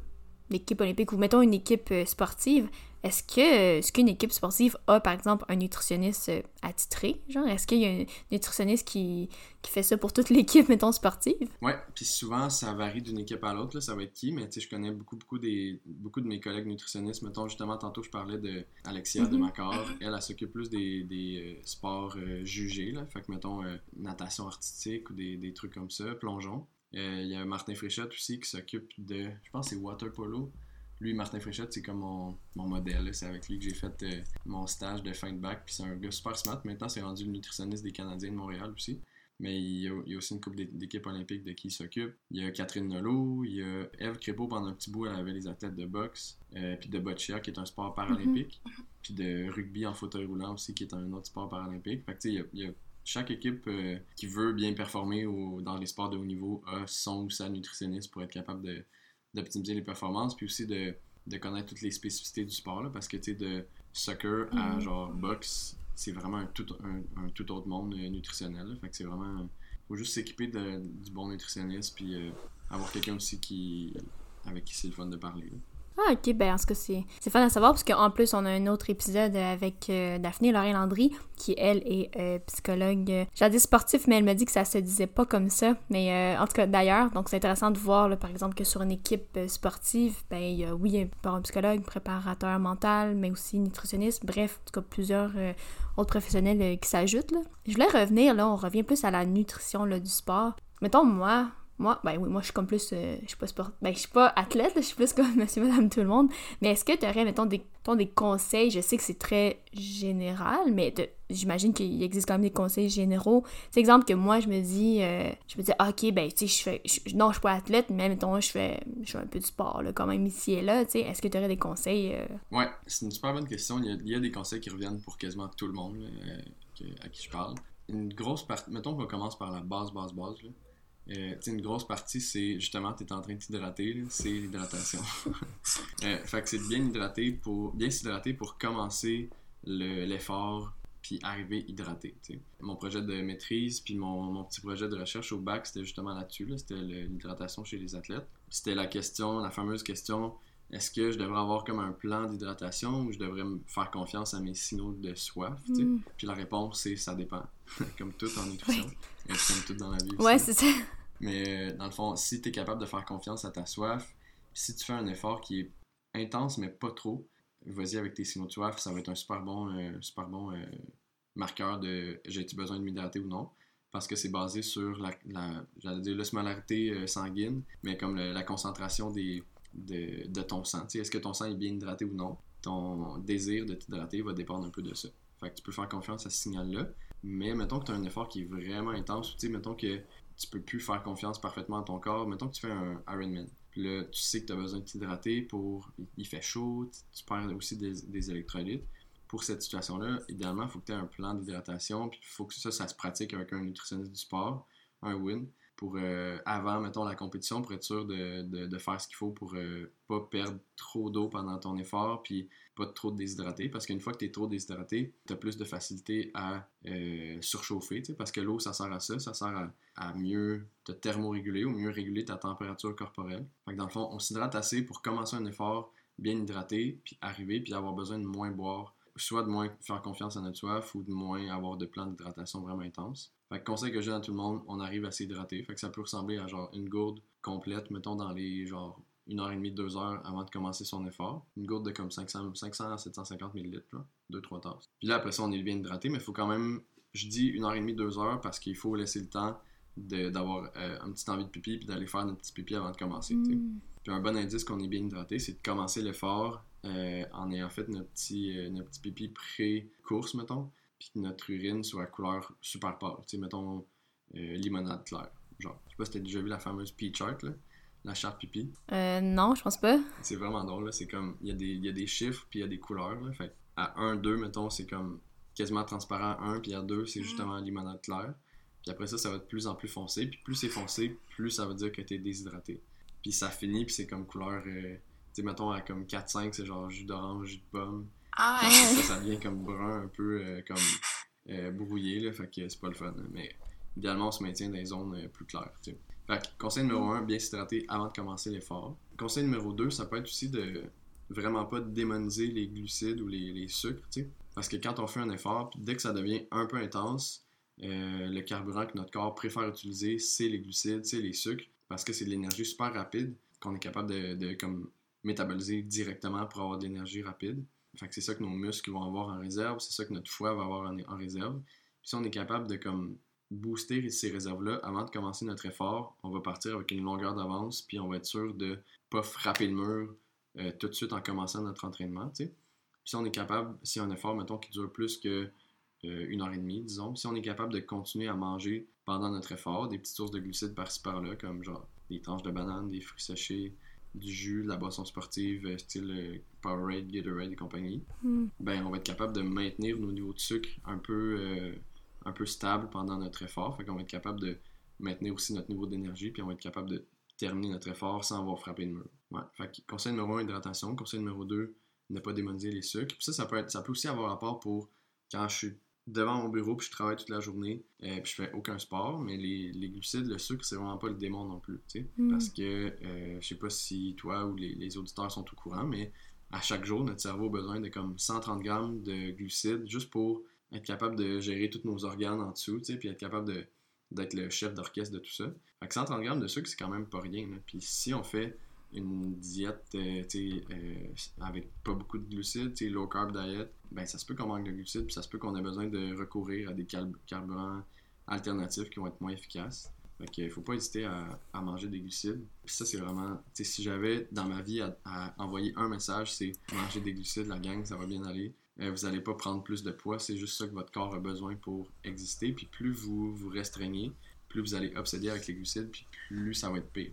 l'équipe olympique, ou mettons une équipe euh, sportive, est-ce que ce qu'une équipe sportive a, par exemple, un nutritionniste euh, attitré? Genre, est-ce qu'il y a un nutritionniste qui, qui fait ça pour toute l'équipe, mettons, sportive? Ouais, puis souvent, ça varie d'une équipe à l'autre, ça va être qui, mais tu sais, je connais beaucoup, beaucoup, des, beaucoup de mes collègues nutritionnistes. Mettons, justement, tantôt, je parlais de Alexia de mhm. Macor. Elle, elle, s'occupe plus des, des euh, sports jugés, là. Fait que, mettons, natation artistique ou des, des trucs comme ça, plongeon. Euh, il y a Martin Fréchette aussi qui s'occupe de, je pense c'est water polo. Lui, Martin Fréchette, c'est comme mon, mon modèle. C'est avec lui que j'ai fait euh, mon stage de fin de bac. Puis c'est un gars super smart. Maintenant, c'est rendu le nutritionniste des Canadiens de Montréal aussi. Mais il y, a, il y a aussi une couple d'équipes olympiques de qui il s'occupe. Il y a Catherine Nolot, il y a Eve Crépeau, pendant un petit bout, elle avait les athlètes de boxe, euh, puis de boccia, qui est un sport paralympique, mm-hmm. puis de rugby en fauteuil roulant aussi, qui est un autre sport paralympique. Fait que, tu sais, il y a chaque équipe euh, qui veut bien performer dans les sports de haut niveau a son ou sa nutritionniste pour être capable d'optimiser les performances, puis aussi de, connaître toutes les spécificités du sport, parce que tu sais, de soccer à mhm. genre boxe, c'est vraiment un tout, un, tout autre monde euh, nutritionnel. fait que c'est vraiment. faut juste s'équiper du bon nutritionniste, puis euh, avoir quelqu'un aussi qui avec qui c'est le fun de parler. Ah, ok, ben en ce cas, c'est, c'est fun à savoir parce qu'en plus, on a un autre épisode avec euh, Daphné Lorraine Landry, qui elle est euh, psychologue. Euh, j'ai dit sportif, mais elle me dit que ça se disait pas comme ça. Mais en tout cas, d'ailleurs, donc c'est intéressant de voir, par exemple, que sur une équipe sportive, ben il y a, oui, un psychologue, préparateur mental, mais aussi nutritionniste, bref, en tout cas, plusieurs autres professionnels qui s'ajoutent. Je voulais revenir, là, on revient plus à la nutrition là, du sport. Mettons, moi, moi, ben oui, moi je suis comme plus. Euh, je suis pas sport. Ben je suis pas athlète, je suis plus comme monsieur, madame, tout le monde. Mais est-ce que tu aurais, mettons, des, des conseils? Je sais que c'est très général, mais j'imagine qu'il existe quand même des conseils généraux. C'est exemple que moi, je me dis, euh, je me dis, ok, ben tu sais, je fais. non, je suis pas athlète, mais mettons, je fais, je fais un peu de sport, là, quand même ici et là. Tu sais, est-ce que tu aurais des conseils euh? Ouais, c'est une super bonne question. Il y, a, des conseils qui reviennent pour quasiment tout le monde à qui je parle. Une grosse partie. Mettons qu'on commence par la base, base, base. Là euh, une grosse partie, c'est justement, tu es en train de t'hydrater, c'est l'hydratation. euh, fait que c'est bien hydrater pour s'hydrater pour commencer l'effort puis arriver hydraté. Mon projet de maîtrise puis mon, mon, petit projet de recherche au bac, c'était justement là-dessus, c'était l'hydratation chez les athlètes. C'était la question, la fameuse question est-ce que je devrais avoir comme un plan d'hydratation ou je devrais me faire confiance à mes signaux de soif? Mm. Puis la réponse, c'est ça dépend. comme tout en nutrition. Et comme tout dans la vie. Ouais, c'est ça. Mais dans le fond, si tu es capable de faire confiance à ta soif, si tu fais un effort qui est intense mais pas trop, vas-y avec tes signaux de soif, ça va être un super bon, euh, super bon euh, marqueur de j'ai-tu besoin de m'hydrater ou non? Parce que c'est basé sur la, la dire l'osmolarité euh, sanguine, mais comme la concentration des, de, ton sang. Est-ce que ton sang est bien hydraté ou non? Ton désir de t'hydrater va dépendre un peu de ça. Fait que tu peux faire confiance à ce signal-là. Mais mettons que tu as un effort qui est vraiment intense, ou mettons que tu peux plus faire confiance parfaitement à ton corps. Mettons que tu fais un Ironman. Là, tu sais que tu as besoin de t'hydrater pour. Il fait chaud, tu perds aussi des, des électrolytes. Pour cette situation-là, idéalement, il faut que tu aies un plan d'hydratation, puis il faut que ça, ça se pratique avec un nutritionniste du sport, un win pour euh, avant, mettons, la compétition, pour être sûr de, de, faire ce qu'il faut pour euh, pas perdre trop d'eau pendant ton effort, puis pas trop te déshydrater. Parce qu'une fois que tu es trop déshydraté, tu as plus de facilité à euh, surchauffer, parce que l'eau, ça sert à ça, ça sert à, mieux te thermoréguler ou mieux réguler ta température corporelle. Fait dans le fond, on s'hydrate assez pour commencer un effort bien hydraté, puis arriver, puis avoir besoin de moins boire soit de moins faire confiance à notre soif ou de moins avoir de plan d'hydratation vraiment intense. Fait que conseil que j'ai à tout le monde, on arrive à s'hydrater. Fait que ça peut ressembler à genre une gourde complète, mettons dans les genre une heure et demie, deux heures avant de commencer son effort. Une gourde de comme 500, 500 à 750 ml, deux, trois tasses. Puis là, après ça, on est bien hydraté, mais il faut quand même, je dis une heure et demie, deux heures parce qu'il faut laisser le temps d'avoir euh, un petit envie de pipi puis d'aller faire notre petit pipi avant de commencer. Mm. Puis un bon indice qu'on est bien hydraté, c'est de commencer l'effort euh, en ayant fait notre petit, euh, notre petit pipi pré-course, mettons, puis que notre urine soit à couleur super pâle. Tu sais, mettons, euh, limonade claire. Genre, je sais pas si t'as déjà vu la fameuse pee chart, là, la charte pipi. Euh, non, je pense pas. C'est vraiment drôle, là. C'est comme, il y, a des, y a des chiffres, puis il y a des couleurs, là. Fait à 1, 2, mettons, c'est comme quasiment transparent 1, puis à 2, c'est mm. justement limonade claire. Puis après ça, ça va être de plus en plus foncé. Puis plus c'est foncé, plus ça veut dire que t'es déshydraté. Puis ça finit, puis c'est comme couleur sais, mettons, à comme 4-5, c'est genre jus d'orange, jus de pomme. Ah Ça, ça devient comme brun, un peu euh, comme euh, brouillé, là, fait que c'est pas le fun. Mais idéalement, on se maintient dans des zones euh, plus claires. Fait que, conseil numéro 1, bien s'hydrater avant de commencer l'effort. Conseil numéro 2, ça peut être aussi de vraiment pas démoniser les glucides ou les, les sucres. Parce que quand on fait un effort, dès que ça devient un peu intense, le carburant que notre corps préfère utiliser, c'est les glucides, c'est les sucres, parce que c'est de l'énergie super rapide qu'on est capable de, de comme métaboliser directement pour avoir de l'énergie rapide. Fait c'est ça que nos muscles vont avoir en réserve, c'est ça que notre foie va avoir en, réserve. Puis si on est capable de comme booster ces réserves-là avant de commencer notre effort, on va partir avec une longueur d'avance, puis on va être sûr de pas frapper le mur euh, tout de suite en commençant notre entraînement. Puis si on est capable, si un effort, mettons, qui dure plus que euh, une heure et demie, disons, si on est capable de continuer à manger pendant notre effort, des petites sources de glucides par-ci par-là, comme genre des tranches de banane, des fruits séchés, du jus, de la boisson sportive, euh, style euh, Powerade, Gatorade et compagnie, hmm. ben, on va être capable de maintenir nos niveaux de sucre un peu, euh, un peu stable pendant notre effort. Fait qu'on va être capable de maintenir aussi notre niveau d'énergie, puis on va être capable de terminer notre effort sans avoir frappé le mur. Ouais. Fait que conseil numéro 1, hydratation. Conseil numéro 2, ne pas démoniser les sucres. Puis ça, ça peut, être, ça peut aussi avoir rapport pour quand je suis devant mon bureau, puis je travaille toute la journée, euh, puis je fais aucun sport, mais les, les glucides, le sucre, c'est vraiment pas le démon non plus, tu sais. Hmm. Parce que, euh, je sais pas si toi ou les, les, auditeurs sont au courant, mais à chaque jour, notre cerveau a besoin de comme 130 grammes de glucides juste pour être capable de gérer tous nos organes en dessous, tu sais, puis être capable de, d'être le chef d'orchestre de tout ça. Fait que 130 grammes de sucre, c'est quand même pas rien, Puis si on fait une diète euh, euh, avec pas beaucoup de glucides, low carb diet, ben ça se peut qu'on manque de glucides, puis ça se peut qu'on ait besoin de recourir à des carburants alternatifs qui vont être moins efficaces. Fait qu'il faut pas hésiter à, manger des glucides. Ça, c'est vraiment, si j'avais dans ma vie à, envoyer un message, c'est manger des glucides, la gang, ça va bien aller. Euh, vous n'allez pas prendre plus de poids, c'est juste ça que votre corps a besoin pour exister. Puis plus vous vous restreignez, plus vous allez obséder avec les glucides, puis plus ça va être pire.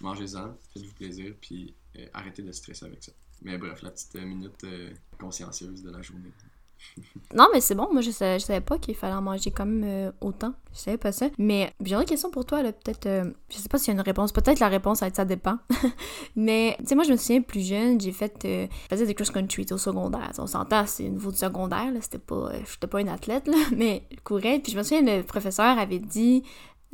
Mangez-en, faites-vous plaisir, puis euh, arrêtez de stresser avec ça. Mais bref, la petite euh, minute euh, consciencieuse de la journée. non, mais c'est bon. Moi, je savais, pas qu'il fallait manger même autant. Je savais pas ça. Mais j'ai une question pour toi, là. Peut-être. je sais pas s'il y a une réponse. Peut-être la réponse être ça dépend. mais, tu sais, moi, je me souviens plus jeune, j'ai fait. faisais des cross-country au secondaire. on s'entend, c'est au niveau du secondaire, là. C'était pas. j'étais pas une athlète, là. Mais je courais. Puis je me souviens, le professeur avait dit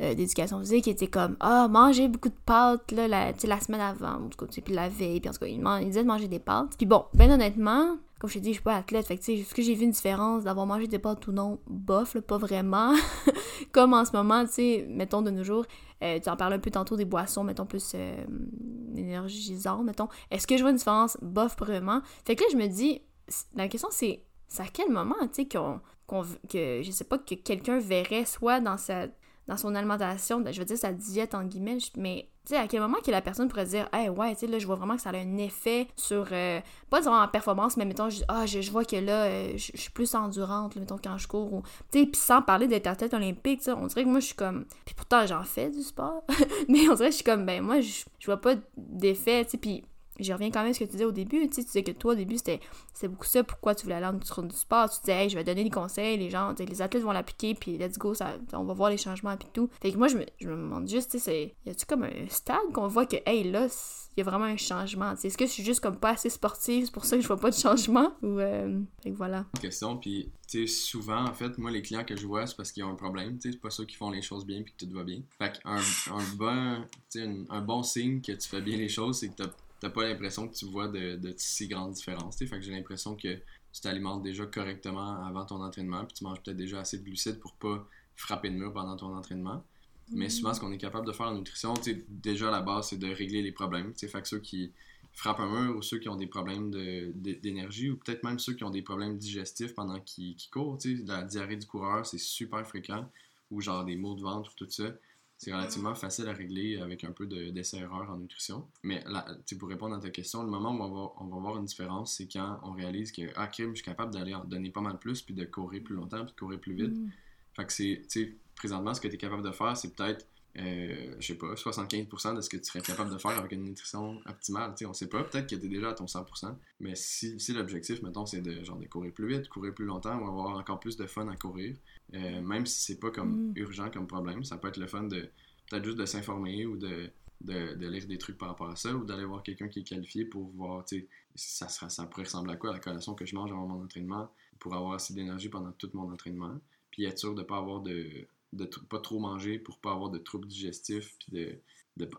euh, d'éducation physique était comme ah manger beaucoup de pâtes là la, la semaine avant ou puis la veille puis en tout cas il, disait de manger des pâtes puis bon ben honnêtement comme je t'ai dit je suis pas athlète fait que est-ce que j'ai vu une différence d'avoir mangé des pâtes ou non? Bof là, pas vraiment. Comme en ce moment tu sais mettons de nos jours euh, tu en parles un peu tantôt des boissons mettons plus euh, énergisantes mettons. Est-ce que je vois une différence? Bof vraiment. Fait que là je me dis la question c'est c'est à quel moment tu sais qu'on que je sais pas que quelqu'un verrait soit dans sa dans son alimentation, je veux dire sa diète en guillemets, mais tu sais, à quel moment que la personne pourrait dire, hey, ouais, tu sais, là, je vois vraiment que ça a un effet sur, euh, pas vraiment en performance, mais mettons, je, ah, je, vois que là, euh, je, suis plus endurante, mettons, quand je cours, ou, tu sais, puis sans parler d'être athlète olympique, tu sais, on dirait que moi, je suis comme, puis pourtant, j'en fais du sport, mais on dirait que je suis comme, ben, moi, je, je vois pas d'effet, tu sais, puis je reviens quand même à ce que tu disais au début. Tu, sais, tu disais que toi, au début, c'était beaucoup ça. Pourquoi tu voulais aller en du sport? Tu disais, hey, je vais donner des conseils, les gens, les athlètes vont l'appliquer, puis let's go, ça, on va voir les changements, puis tout. Fait que moi, je me, je me demande juste, tu sais, y a-tu comme un stade qu'on voit que, hey, là, il y a vraiment un changement? Est-ce que je suis juste comme pas assez sportive, c'est pour ça que je vois pas de changement? Ou, euh, fait que voilà. Question, puis, tu sais, souvent, en fait, moi, les clients que je vois, c'est parce qu'ils ont un problème, tu sais, c'est pas ceux qui font les choses bien, puis que tout va bien. Fait qu'un un bon, un bon signe que tu fais bien les choses, c'est que t'as t'as pas l'impression que tu vois de, de si grandes différences. Fait j'ai l'impression que tu t'alimentes déjà correctement avant ton entraînement, puis tu manges peut-être déjà assez de glucides pour pas frapper le mur pendant ton entraînement. Mais souvent, ce qu'on est capable de faire en nutrition, déjà la base, c'est de régler les problèmes. Fait que ceux qui frappent un mur ou ceux qui ont des problèmes d'énergie ou peut-être même ceux qui ont des problèmes digestifs pendant qu'ils courent. La diarrhée du coureur, c'est super fréquent. Ou genre des maux de ventre, tout ça c'est relativement facile à régler avec un peu d'essai-erreur en nutrition. Mais là, pour répondre à ta question, le moment où on va, on va voir une différence, c'est quand on réalise que, ah, crime, je suis capable d'aller en donner pas mal plus, puis de courir plus longtemps, puis de courir plus vite. Mm. Fait que c'est, tu sais, présentement, ce que tu es capable de faire, c'est peut-être, euh, je sais pas, 75% de ce que tu serais capable de faire avec une nutrition optimale. Tu sais, on sait pas, peut-être que tu es déjà à ton 100%, mais si, si l'objectif, mettons, c'est de, genre, de courir plus vite, courir plus longtemps, ou avoir encore plus de fun à courir, euh, même si c'est pas comme mm. urgent comme problème, ça peut être le fun de peut-être juste de s'informer ou de, de, lire des trucs par rapport à ça ou d'aller voir quelqu'un qui est qualifié pour voir, tu sais, ça, sera, ça pourrait ressembler à quoi la collation que je mange avant mon entraînement pour avoir assez d'énergie pendant tout mon entraînement. Puis être sûr de pas avoir de, de pas trop manger pour pas avoir de troubles digestifs puis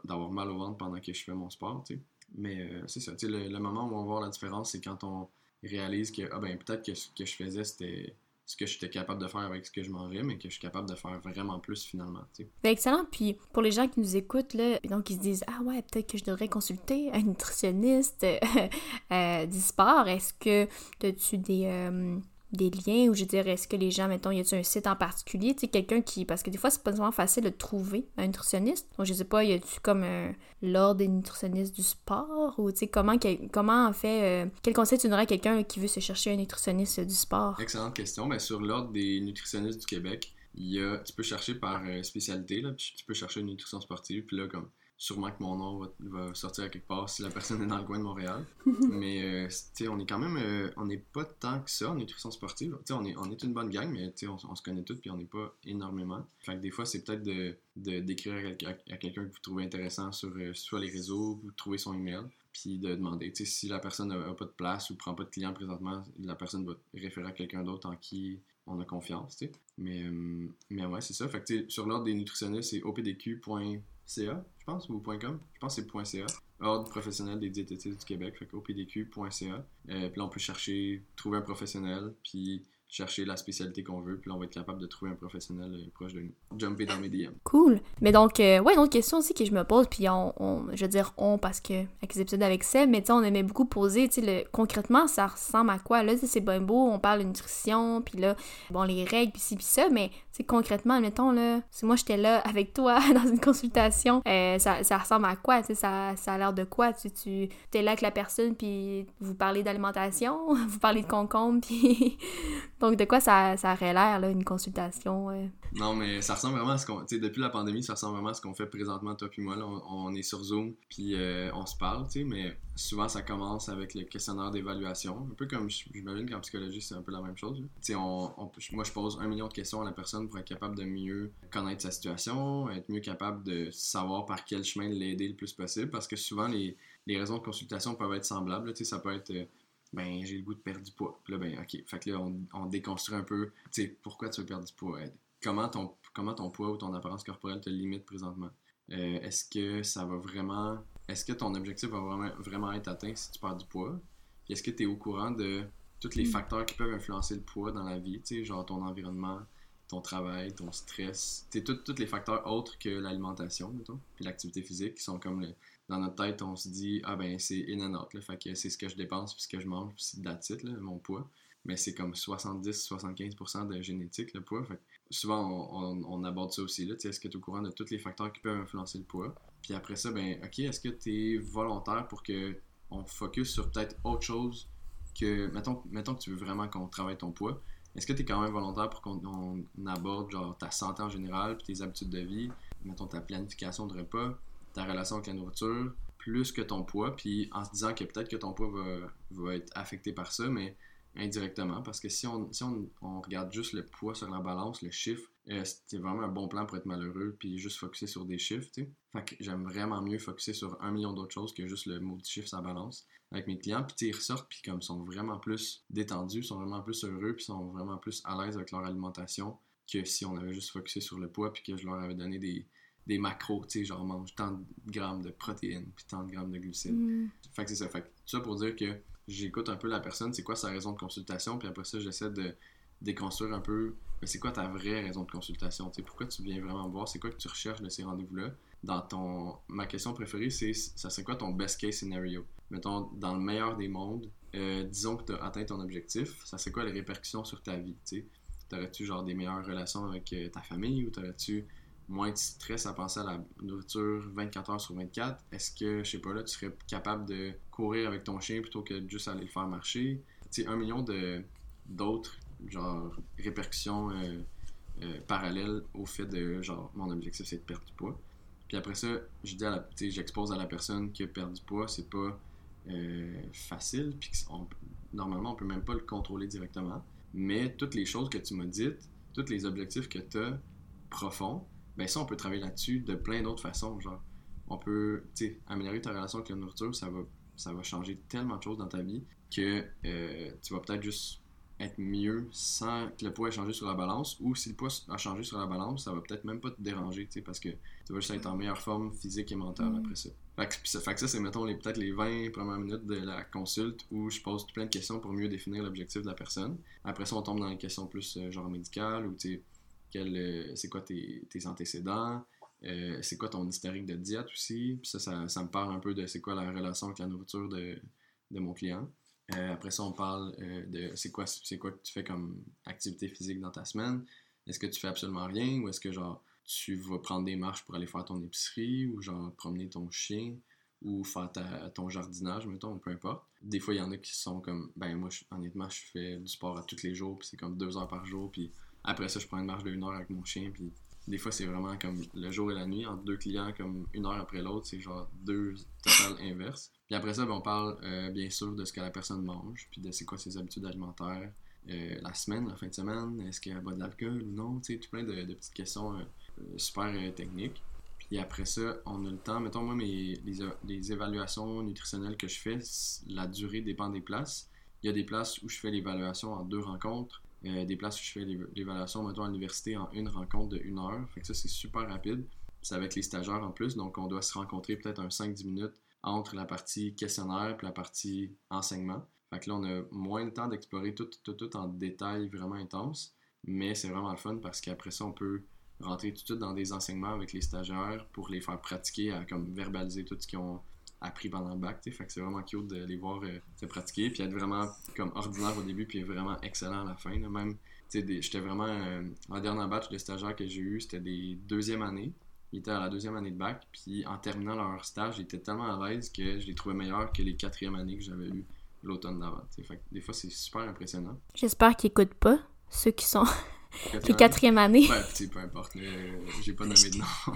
d'avoir mal au ventre pendant que je fais mon sport, tu sais. Mais euh, c'est ça, tu sais, le, moment où on va voir la différence, c'est quand on réalise que, ah ben, peut-être que ce que je faisais, c'était ce que j'étais capable de faire avec ce que je mangeais, mais que je suis capable de faire vraiment plus finalement. Ben, excellent. Puis pour les gens qui nous écoutent, là, donc ils se disent Ah ouais, peut-être que je devrais consulter un nutritionniste euh, du sport. Est-ce que as-tu des. Euh, des liens ou je dirais est-ce que les gens mettons y a un site en particulier tu sais quelqu'un qui parce que des fois c'est pas vraiment facile de trouver un nutritionniste. Donc je sais pas y a-tu comme un l'ordre des nutritionnistes du sport ou tu sais comment comment en fait euh, quel conseil tu donnerais à quelqu'un qui veut se chercher un nutritionniste du sport? Excellente question ben, sur l'ordre des nutritionnistes du Québec il y a tu peux chercher par euh, spécialité là tu peux chercher une nutrition sportive puis là comme sûrement que mon nom va, sortir à quelque part si la personne est dans le coin de Montréal. mais, euh, tu sais, on est quand même, euh, on n'est pas tant que ça en nutrition sportive. Tu sais, on est, on est une bonne gang, mais tu sais, on, se connaît tous puis on n'est pas énormément. Fait que des fois, c'est peut-être de, d'écrire à, quelqu'un que vous trouvez intéressant sur euh, soit les réseaux, vous trouvez son email, puis de demander. Tu sais, si la personne n'a pas de place ou prend pas de client présentement, la personne va référer à quelqu'un d'autre en qui on a confiance, tu sais. Mais, mais ouais, c'est ça. Fait que, sur l'ordre des nutritionnistes, c'est opdq.ca je pense, ou .com. Je pense que c'est .ca. Ordre professionnel des diététistes du Québec, fait opdq.ca. Euh, puis là, on peut chercher, trouver un professionnel, puis chercher la spécialité qu'on veut, puis là, on va être capable de trouver un professionnel euh, proche de nous. Jumper dans mes DM. Cool. Mais donc, euh, ouais, une autre question aussi que je me pose, puis on, je veux dire on parce que avec les épisodes avec Seb, mais tu sais, on aimait beaucoup poser, tu sais, concrètement, ça ressemble à quoi? Là, c'est bien beau, on parle de nutrition, puis là, bon, les règles, puis ci, puis ça, mais tu sais, concrètement, admettons, là, si moi j'étais là avec toi dans une consultation, euh, ça, ça, ressemble à quoi? Tu sais, ça, ça a l'air de quoi? Tu, tu es là avec la personne, puis vous parlez d'alimentation, vous parlez de concombre, puis donc, de quoi ça, aurait l'air, là, une consultation? Non, mais ça ressemble vraiment à ce qu'on. Tu sais, depuis la pandémie, ça ressemble vraiment à ce qu'on fait présentement, toi puis moi. Là. On, est sur Zoom, puis euh, on se parle, tu sais, mais souvent, ça commence avec le questionnaire d'évaluation. Un peu comme, j'imagine qu'en psychologie, c'est un peu la même chose. Tu sais, on, moi, je pose un million de questions à la personne pour être capable de mieux connaître sa situation, être mieux capable de savoir par quel chemin l'aider le plus possible, parce que souvent, les, les raisons de consultation peuvent être semblables. Tu sais, ça peut être euh, ben j'ai le goût de perdre du poids. Puis là, ben ok. Fait que là, on, déconstruit un peu, tu sais, pourquoi tu veux perdre du poids. Comment ton, comment ton poids ou ton apparence corporelle te limite présentement? Euh, est-ce que ça va vraiment... Est-ce que ton objectif va vraiment, vraiment être atteint si tu perds du poids? est-ce que tu es au courant de tous les mm. facteurs qui peuvent influencer le poids dans la vie, tu sais, genre ton environnement, ton travail, ton stress, tu sais, tous les facteurs autres que l'alimentation, mettons, puis l'activité physique, qui sont comme le, dans notre tête, on se dit, ah ben c'est in and out, là, fait que c'est ce que je dépense, puis ce que je mange, puis c'est là, mon poids. mais c'est comme 70-75% de génétique, le poids. Souvent, on, on, aborde ça aussi. Est-ce que tu es au courant de tous les facteurs qui peuvent influencer le poids? Puis après ça, ben, OK, est-ce que tu es volontaire pour que on focus sur peut-être autre chose que. Mettons, mettons que tu veux vraiment qu'on travaille ton poids. Est-ce que tu es quand même volontaire pour qu'on aborde genre ta santé en général, puis tes habitudes de vie, mettons ta planification de repas, ta relation avec la nourriture, plus que ton poids, puis en se disant que peut-être que ton poids va, va être affecté par ça, mais indirectement, parce que si on, si on, on, regarde juste le poids sur la balance, le chiffre, euh, c'est vraiment un bon plan pour être malheureux, puis juste focuser sur des chiffres. Fait que j'aime vraiment mieux focuser sur un million d'autres choses que juste le mot de chiffre sur la balance avec mes clients, puis ils ressortent, puis comme sont vraiment plus détendus, sont vraiment plus heureux, puis sont vraiment plus à l'aise avec leur alimentation que si on avait juste focusé sur le poids, puis que je leur avais donné des, des macros, tu sais, genre mange tant de grammes de protéines, puis tant de grammes de glucides. Mm. Fait que c'est ça. Fait que tout ça pour dire que j'écoute un peu la personne, c'est quoi sa raison de consultation, puis après ça, j'essaie de déconstruire un peu, mais c'est quoi ta vraie raison de consultation, tu sais, pourquoi tu viens vraiment me voir, c'est quoi que tu recherches de ces rendez-vous-là? Dans ton... Ma question préférée, c'est ça serait quoi ton best case scenario? Mettons, dans le meilleur des mondes, euh, disons que tu as atteint ton objectif, ça serait quoi les répercussions sur ta vie, tu sais? T'aurais-tu genre des meilleures relations avec euh, ta famille ou t'aurais-tu moins de stress à penser à la nourriture 24 heures sur 24? Est-ce que, je sais pas, là, tu serais capable de courir avec ton chien plutôt que juste aller le faire marcher? Tu sais, un million d'autres, genre, répercussions euh, euh, parallèles au fait de, genre, mon objectif, c'est de perdre du poids. Puis après ça, je dis à la, j'expose à la personne que perdre du poids, c'est pas euh, facile, puis normalement, on peut même pas le contrôler directement. Mais toutes les choses que tu m'as dites, tous les objectifs que tu as profonds, ben ça, on peut travailler là-dessus de plein d'autres façons. Genre, on peut, tu sais, améliorer ta relation avec la nourriture, ça va, ça va changer tellement de choses dans ta vie que euh, tu vas peut-être juste être mieux sans que le poids ait changé sur la balance ou si le poids a changé sur la balance, ça va peut-être même pas te déranger, tu sais, parce que tu vas juste être en meilleure forme physique et mentale après ça. Fait que, ça, fait que ça, c'est, mettons, les, peut-être les 20 premières minutes de la consulte où je pose plein de questions pour mieux définir l'objectif de la personne. Après ça, on tombe dans les questions plus euh, genre médicales ou, tu sais, c'est quoi tes, antécédents, euh, c'est quoi ton historique de diète aussi? Ça, ça, me parle un peu de c'est quoi la relation avec la nourriture de, mon client. Euh, après ça, on parle de c'est quoi, c'est quoi que tu fais comme activité physique dans ta semaine. Est-ce que tu fais absolument rien ou est-ce que genre tu vas prendre des marches pour aller faire ton épicerie ou genre promener ton chien ou faire ton jardinage, mettons, peu importe. Des fois, il y en a qui sont comme, ben moi, honnêtement, je fais du sport à tous les jours, puis c'est comme deux heures par jour, puis après ça, je prends une marche de une heure avec mon chien, puis des fois, c'est vraiment comme le jour et la nuit, entre deux clients, comme une heure après l'autre, c'est genre deux totales inverses. Puis après ça, ben, on parle euh, bien sûr de ce que la personne mange, puis de c'est quoi ses habitudes alimentaires. Euh, la semaine, la fin de semaine, est-ce qu'elle boit de l'alcool ou non, tu sais, tout plein de, petites questions euh, super techniques. Puis après ça, on a le temps, mettons moi, mes, les, les évaluations nutritionnelles que je fais, la durée dépend des places. Il y a des places où je fais l'évaluation en deux rencontres. Euh, des places où je fais l'évaluation, mettons, à l'université en une rencontre de une heure. Fait que ça, c'est super rapide. C'est avec les stagiaires en plus, donc on doit se rencontrer peut-être un 5-10 minutes entre la partie questionnaire et la partie enseignement. Fait que là, on a moins de temps d'explorer tout, tout, tout en détail vraiment intense, mais c'est vraiment le fun parce qu'après ça, on peut rentrer tout de suite dans des enseignements avec les stagiaires pour les faire pratiquer à comme verbaliser tout ce qu'ils ont appris pendant le bac, fait que c'est vraiment cute de les voir euh, se pratiquer, puis être vraiment comme ordinaire au début, puis vraiment excellent à la fin. Là, même, j'étais vraiment, euh, dernier batch de stagiaires que j'ai eu, c'était des deuxième années. Ils étaient à la deuxième année de bac, puis en terminant leur stage, ils étaient tellement à l'aise que je les trouvais meilleurs que les quatrième années que j'avais eu l'automne d'avant. Fait des fois, c'est super impressionnant. J'espère qu'ils écoutent pas, ceux qui sont les quatrième années. Ouais, peu importe, j'ai pas nommé de nom.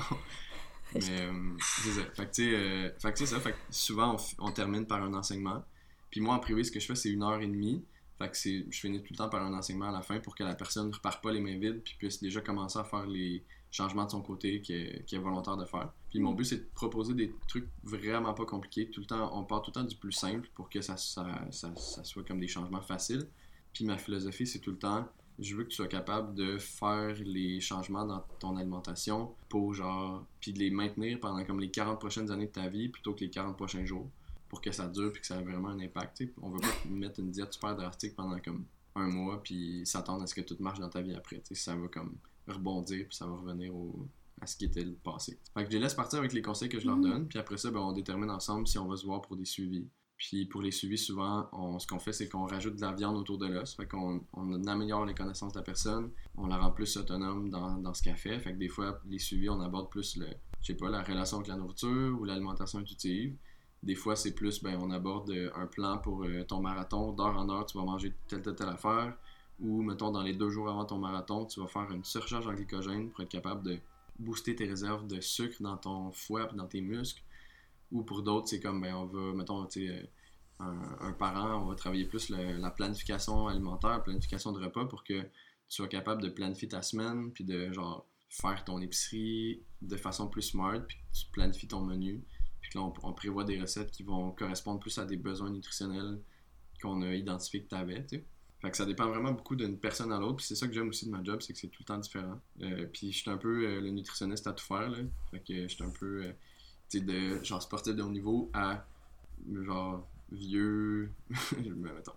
Mais, euh, c'est ça. Fait que, euh, fait ça. Fait que souvent, on, termine par un enseignement. Puis moi, en privé, ce que je fais, c'est une heure et demie. Fait que c'est, je finis tout le temps par un enseignement à la fin pour que la personne ne reparte pas les mains vides puis puisse déjà commencer à faire les changements de son côté qui est, volontaire de faire. Puis mon but, c'est de proposer des trucs vraiment pas compliqués. Tout le temps, on part tout le temps du plus simple pour que ça, ça, ça, ça soit comme des changements faciles. Puis ma philosophie, c'est tout le temps je veux que tu sois capable de faire les changements dans ton alimentation pour genre puis de les maintenir pendant comme les 40 prochaines années de ta vie plutôt que les 40 prochains jours pour que ça dure puis que ça ait vraiment un impact. On veut pas mettre une diète super drastique pendant comme un mois puis s'attendre à ce que tout marche dans ta vie après. Ça va comme rebondir puis ça va revenir à ce qui était le passé. Fait que je les laisse partir avec les conseils que je leur mm-hmm. donne puis après ça ben, on détermine ensemble si on va se voir pour des suivis Puis pour les suivis, souvent, ce qu'on fait, c'est qu'on rajoute de la viande autour de l'os. Fait qu'on on améliore les connaissances de la personne, on la rend plus autonome dans, dans ce qu'elle fait. Fait que des fois, les suivis, on aborde plus le, je sais pas, la relation avec la nourriture ou l'alimentation intuitive. Des fois, c'est plus, ben, on aborde un plan pour ton marathon. D'heure en heure, tu vas manger telle, telle, telle affaire. Ou, mettons, dans les deux jours avant ton marathon, tu vas faire une surcharge en glycogène pour être capable de booster tes réserves de sucre dans ton foie et dans tes muscles. Ou pour d'autres, c'est comme, ben, on va, mettons, tu sais, un, un, parent, on va travailler plus la planification alimentaire, la planification de repas pour que tu sois capable de planifier ta semaine, puis de, genre, faire ton épicerie de façon plus smart, puis tu planifies ton menu. Puis là, on, prévoit des recettes qui vont correspondre plus à des besoins nutritionnels qu'on a identifiés que tu avais, tu. Fait que ça dépend vraiment beaucoup d'une personne à l'autre. Puis c'est ça que j'aime aussi de ma job, c'est que c'est tout le temps différent. Euh, puis je suis un peu euh, le nutritionniste à tout faire, là. Fait que je suis un peu, euh, de genre sportif de haut niveau à genre vieux, mettons,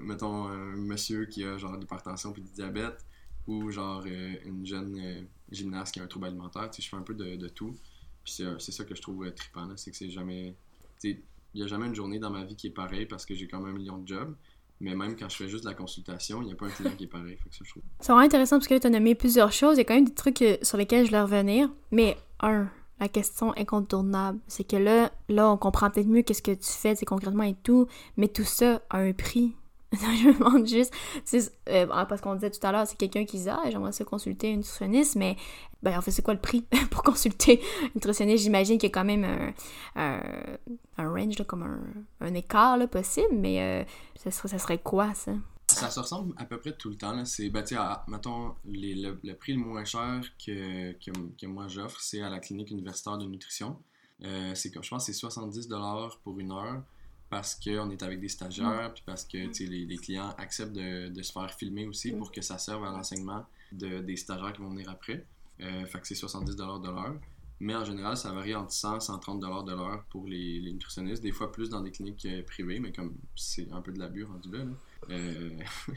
mettons un monsieur qui a genre l'hypertension puis du diabète ou genre une jeune gymnaste qui a un trouble alimentaire. Tu sais, je fais un peu de, de tout. Puis c'est ça que je trouve trippant, c'est que c'est jamais, tu sais, il n'y a jamais une journée dans ma vie qui est pareille parce que j'ai quand même un million de jobs. Mais même quand je fais juste la consultation, il n'y a pas un client qui est pareil. C'est vraiment intéressant parce que tu as nommé plusieurs choses. Il y a quand même des trucs euh, sur lesquels je vais revenir. Mais un, la question incontournable, c'est que là, là, on comprend peut-être mieux qu'est-ce que tu fais, c'est concrètement et tout. Mais tout ça a un prix. je me demande juste, euh, parce qu'on disait tout à l'heure, c'est quelqu'un qui dit Ah, j'aimerais ça consulter une nutritionniste, mais ben, en fait, c'est quoi le prix pour consulter une nutritionniste? J'imagine qu'il y a quand même un, un, range, comme un, un, écart là, possible, mais euh, ça serait quoi ça? Ça se ressemble à peu près tout le temps. C'est, ben, mettons, les, le, prix le moins cher que, que, que moi j'offre, c'est à la clinique universitaire de nutrition. Euh, c'est comme, je pense que c'est 70$ pour une heure parce qu'on est avec des stagiaires, puis parce que les, les, clients acceptent de, de, se faire filmer aussi mm. pour que ça serve à l'enseignement de, des stagiaires qui vont venir après. Euh, fait que c'est 70$ de l'heure. Mais en général, ça varie entre 100 et 130$ de l'heure pour les, les, nutritionnistes. Des fois plus dans des cliniques euh, privées, mais comme c'est un peu de l'abus rendu là. Euh,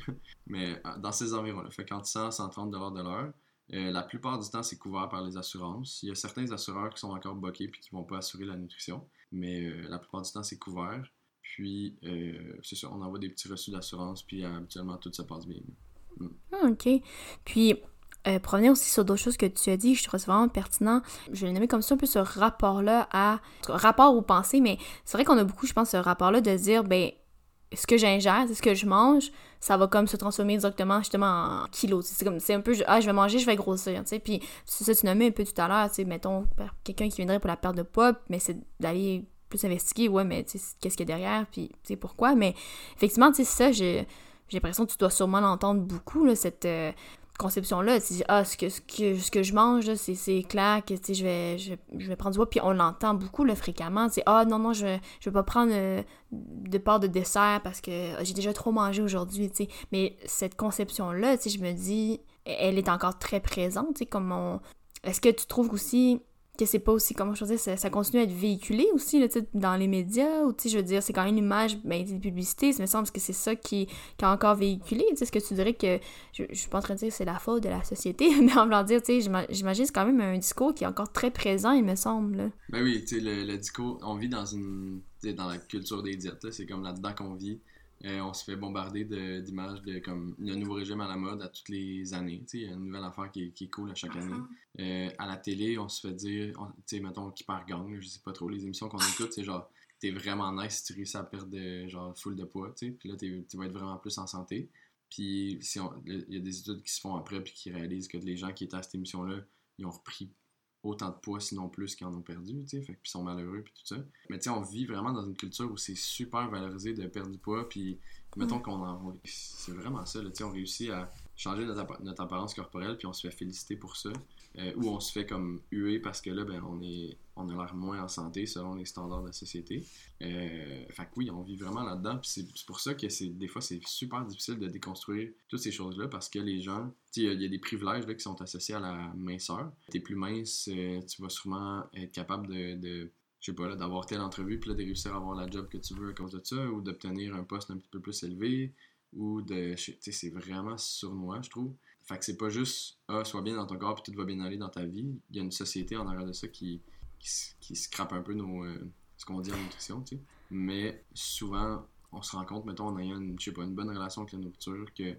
mais dans ces environs-là. Fait qu'entre 100 et 130$ de l'heure. la plupart du temps, c'est couvert par les assurances. Il y a certains assureurs qui sont encore boqués et qui ne vont pas assurer la nutrition. Mais la plupart du temps, c'est couvert. Puis, euh, c'est ça, on envoie des petits reçus d'assurance, puis euh, habituellement, tout se passe bien. Mm. Ah, OK. Puis, euh, revenir aussi sur d'autres choses que tu as dit, je trouve ça vraiment pertinent. Je vais nommer comme ça un peu ce rapport-là à. Rapport aux pensées, mais c'est vrai qu'on a beaucoup, je pense, ce rapport-là de dire, ben, ce que j'ingère, ce que je mange, ça va comme se transformer directement justement en kilos. C'est comme, c'est un peu, ah, je vais manger, je vais grossir, tu sais. Puis, c'est ça, tu nommais un peu tout à l'heure, tu sais, mettons, quelqu'un qui viendrait pour la perte de poids, mais c'est d'aller plus investiguer, ouais, mais qu'est-ce qu'il y a derrière, puis tu sais pourquoi. Mais effectivement, tu sais, ça, j'ai l'impression que tu dois sûrement l'entendre beaucoup, là, cette euh, conception-là. Ah, ce que, ce que, ce que je mange, c'est clair que je vais, je, vais prendre du poids, puis on l'entend beaucoup là, fréquemment. Tu ah, non, non, je je vais pas prendre euh, de part de dessert parce que j'ai déjà trop mangé aujourd'hui. Mais cette conception-là, je me dis, elle est encore très présente, tu sais, comme on. Est-ce que tu trouves aussi que c'est pas aussi, comment je veux dire, ça, continue à être véhiculé aussi, là, dans les médias, ou, tu je veux dire, c'est quand même une image, ben, de publicité, ça me semble que c'est ça qui, qui a encore véhiculé, tu sais, ce que tu dirais que, je, je suis pas en train de dire que c'est la faute de la société, mais en voulant dire, tu sais, j'imagine c'est quand même un discours qui est encore très présent, il me semble, là. Ben oui, tu sais, le, le, discours, on vit dans une, dans la culture des diètes, c'est comme là-dedans qu'on vit, euh, on se fait bombarder d'images de, comme y a un nouveau régime à la mode à toutes les années. Il y a une nouvelle affaire qui, qui est cool à chaque année. Euh, à la télé, on se fait dire, tu sais, mettons, qui part gang, je sais pas trop, les émissions qu'on écoute, c'est genre, t'es vraiment nice si tu réussis à perdre genre full de poids, tu sais, puis là, tu vas être vraiment plus en santé. Puis si il y a des études qui se font après puis qui réalisent que les gens qui étaient à cette émission-là, ils ont repris autant de poids, sinon plus, qu'ils en ont perdu, tu sais, fait qu'ils sont malheureux, puis tout ça. Mais tu sais, on vit vraiment dans une culture où c'est super valorisé de perdre du poids, puis mettons qu'on en... C'est vraiment ça, tu sais, on réussit à changer notre, notre, apparence corporelle, puis on se fait féliciter pour ça. Euh, ou on se fait comme huer parce que là, ben, on, est, on a l'air moins en santé selon les standards de la société. Euh, fait que oui, on vit vraiment là-dedans. Puis c'est pour ça que c'est des fois, c'est super difficile de déconstruire toutes ces choses-là parce que les gens, il y, a des privilèges là, qui sont associés à la minceur. T'es plus mince, euh, tu vas sûrement être capable de, je sais pas, d'avoir telle entrevue, puis là, de réussir à avoir la job que tu veux à cause de ça, ou d'obtenir un poste un petit peu plus élevé, ou de. Tu sais, c'est vraiment sournois, je trouve. Fait que c'est pas juste, ah, sois bien dans ton corps puis tout va bien aller dans ta vie. Il y a une société en arrière de ça qui, qui, qui scrape un peu nos, euh, ce qu'on dit en nutrition, tu sais. Mais souvent, on se rend compte, mettons, en ayant une, je sais pas, une bonne relation avec la nourriture, que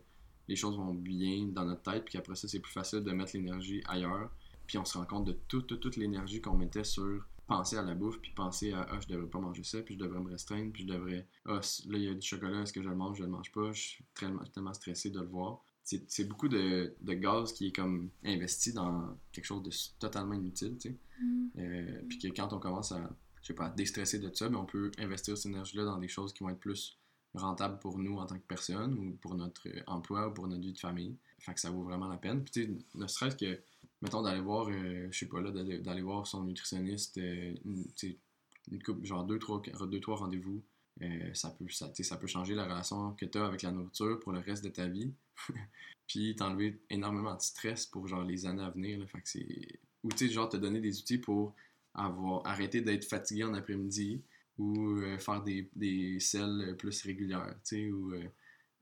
les choses vont bien dans notre tête, puis après ça, c'est plus facile de mettre l'énergie ailleurs. Puis on se rend compte de toute, toute, l'énergie qu'on mettait sur penser à la bouffe, puis penser à ah, je devrais pas manger ça, puis je devrais me restreindre, puis je devrais ah, là, il y a du chocolat, est-ce que je le mange, je le mange pas, je suis tellement, tellement stressé de le voir. C'est beaucoup de, de, gaz qui est comme investi dans quelque chose de totalement inutile, tu sais. Mm. Euh, puis que quand on commence à, je sais pas, déstresser de ça, mais ben, on peut investir cette énergie-là dans des choses qui vont être plus rentable pour nous en tant que personne ou pour notre emploi ou pour notre vie de famille. Fait que ça vaut vraiment la peine. Puis tu sais, ne serait-ce que, mettons, d'aller voir, euh, je sais pas là, d'aller voir son nutritionniste, euh, une, coupe, genre deux, trois, deux, trois rendez-vous, euh, ça, peut, ça, ça peut changer la relation que tu as avec la nourriture pour le reste de ta vie. Puis t'enlever énormément de stress pour genre les années à venir. Là, fait que c'est... Ou tu sais, genre te donner des outils pour avoir arrêté d'être fatigué en après-midi, ou euh, faire des, des selles plus régulières, tu sais, ou euh,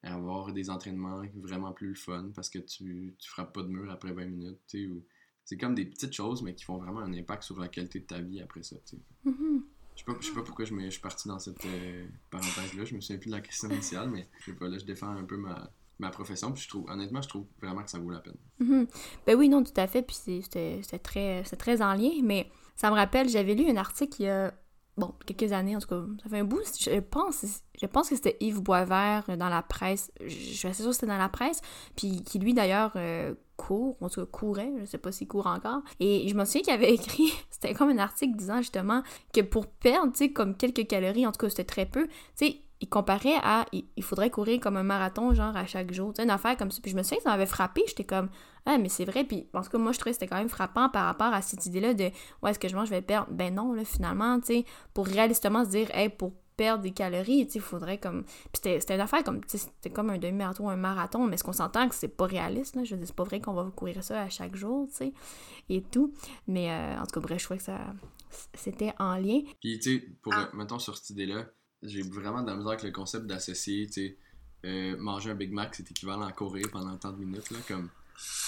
avoir des entraînements vraiment plus fun parce que tu, tu frappes pas de mur après 20 minutes, tu sais, ou... c'est comme des petites choses, mais qui font vraiment un impact sur la qualité de ta vie après ça, tu sais. Mm-hmm. Je sais pas, sais pas pourquoi je, me, je suis parti dans cette euh, parenthèse-là, je me souviens plus de la question initiale, mais je sais pas, là, je défends un peu ma, ma profession, puis je trouve, honnêtement, je trouve vraiment que ça vaut la peine. Mm-hmm. Ben oui, non, tout à fait, puis c'est très, très en lien, mais ça me rappelle, j'avais lu un article il y a bon, quelques années, en tout cas, ça fait un bout. Je pense, je pense que c'était Yves Boisvert dans la presse. Je suis assez sûre que c'était dans la presse. Puis qui, lui, d'ailleurs, euh, court, en tout cas, courait. Je sais pas s'il court encore. Et je me souviens qu'il avait écrit, c'était comme un article disant justement que pour perdre, tu sais, comme quelques calories, en tout cas, c'était très peu, tu sais, il comparait à il, faudrait courir comme un marathon genre à chaque jour. Tu sais une affaire comme ça. Puis je me souviens que ça m'avait frappé. J'étais comme ah mais c'est vrai puis en tout cas moi je trouvais que c'était quand même frappant par rapport à cette idée là de ouais est-ce que je mange je vais perdre ben non là finalement tu sais pour réalistement se dire hey pour perdre des calories, tu sais, il faudrait comme... Puis c'était une affaire comme, tu sais, c'était comme un demi-marathon, un marathon, mais ce qu'on s'entend que c'est pas réaliste, là, je veux dire, c'est pas vrai qu'on va courir ça à chaque jour, tu sais, et tout, mais euh, en tout cas, bref, je trouvais que ça... c'était en lien. Puis, tu sais, pour, ah. mettons, sur cette idée-là, j'ai vraiment de la misère avec le concept d'associer, tu sais, euh, manger un Big Mac, c'est équivalent à courir pendant tant de minutes, là, comme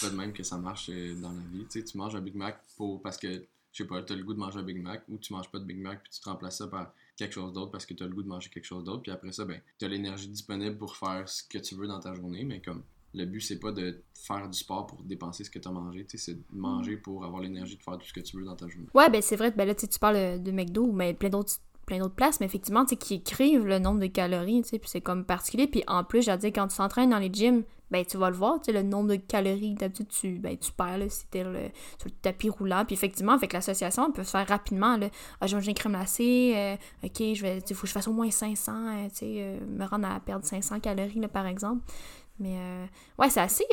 pas de même que ça marche euh, dans la vie, tu sais, tu manges un Big Mac pour, parce que, je sais pas, tu as le goût de manger un Big Mac, ou tu manges pas de Big Mac, puis tu te remplaces ça par quelque chose d'autre parce que tu as le goût de manger quelque chose d'autre, puis après ça, ben, tu as l'énergie disponible pour faire ce que tu veux dans ta journée, mais comme le but, c'est pas de faire du sport pour dépenser ce que tu as mangé, c'est de manger pour avoir l'énergie de faire tout ce que tu veux dans ta journée. Ouais, ben c'est vrai, ben là, tu parles de McDo, mais plein d'autres plein d'autres places, mais effectivement, tu sais, qui écrivent le nombre de calories, tu sais, puis c'est comme particulier. Puis en plus, j'ai dit, quand tu t'entraînes dans les gyms, ben tu vas le voir, tu sais, le nombre de calories, d'habitude, tu, ben, tu perds, là, si t'es sur le tapis roulant. Puis effectivement, avec l'association, on peut se faire rapidement, là, ah, j'ai mangé une crème glacée, euh, ok, je vais, faut que je fasse au moins 500, euh, tu sais, euh, me rendre à perdre 500 calories, là, par exemple. Mais, ouais, c'est assez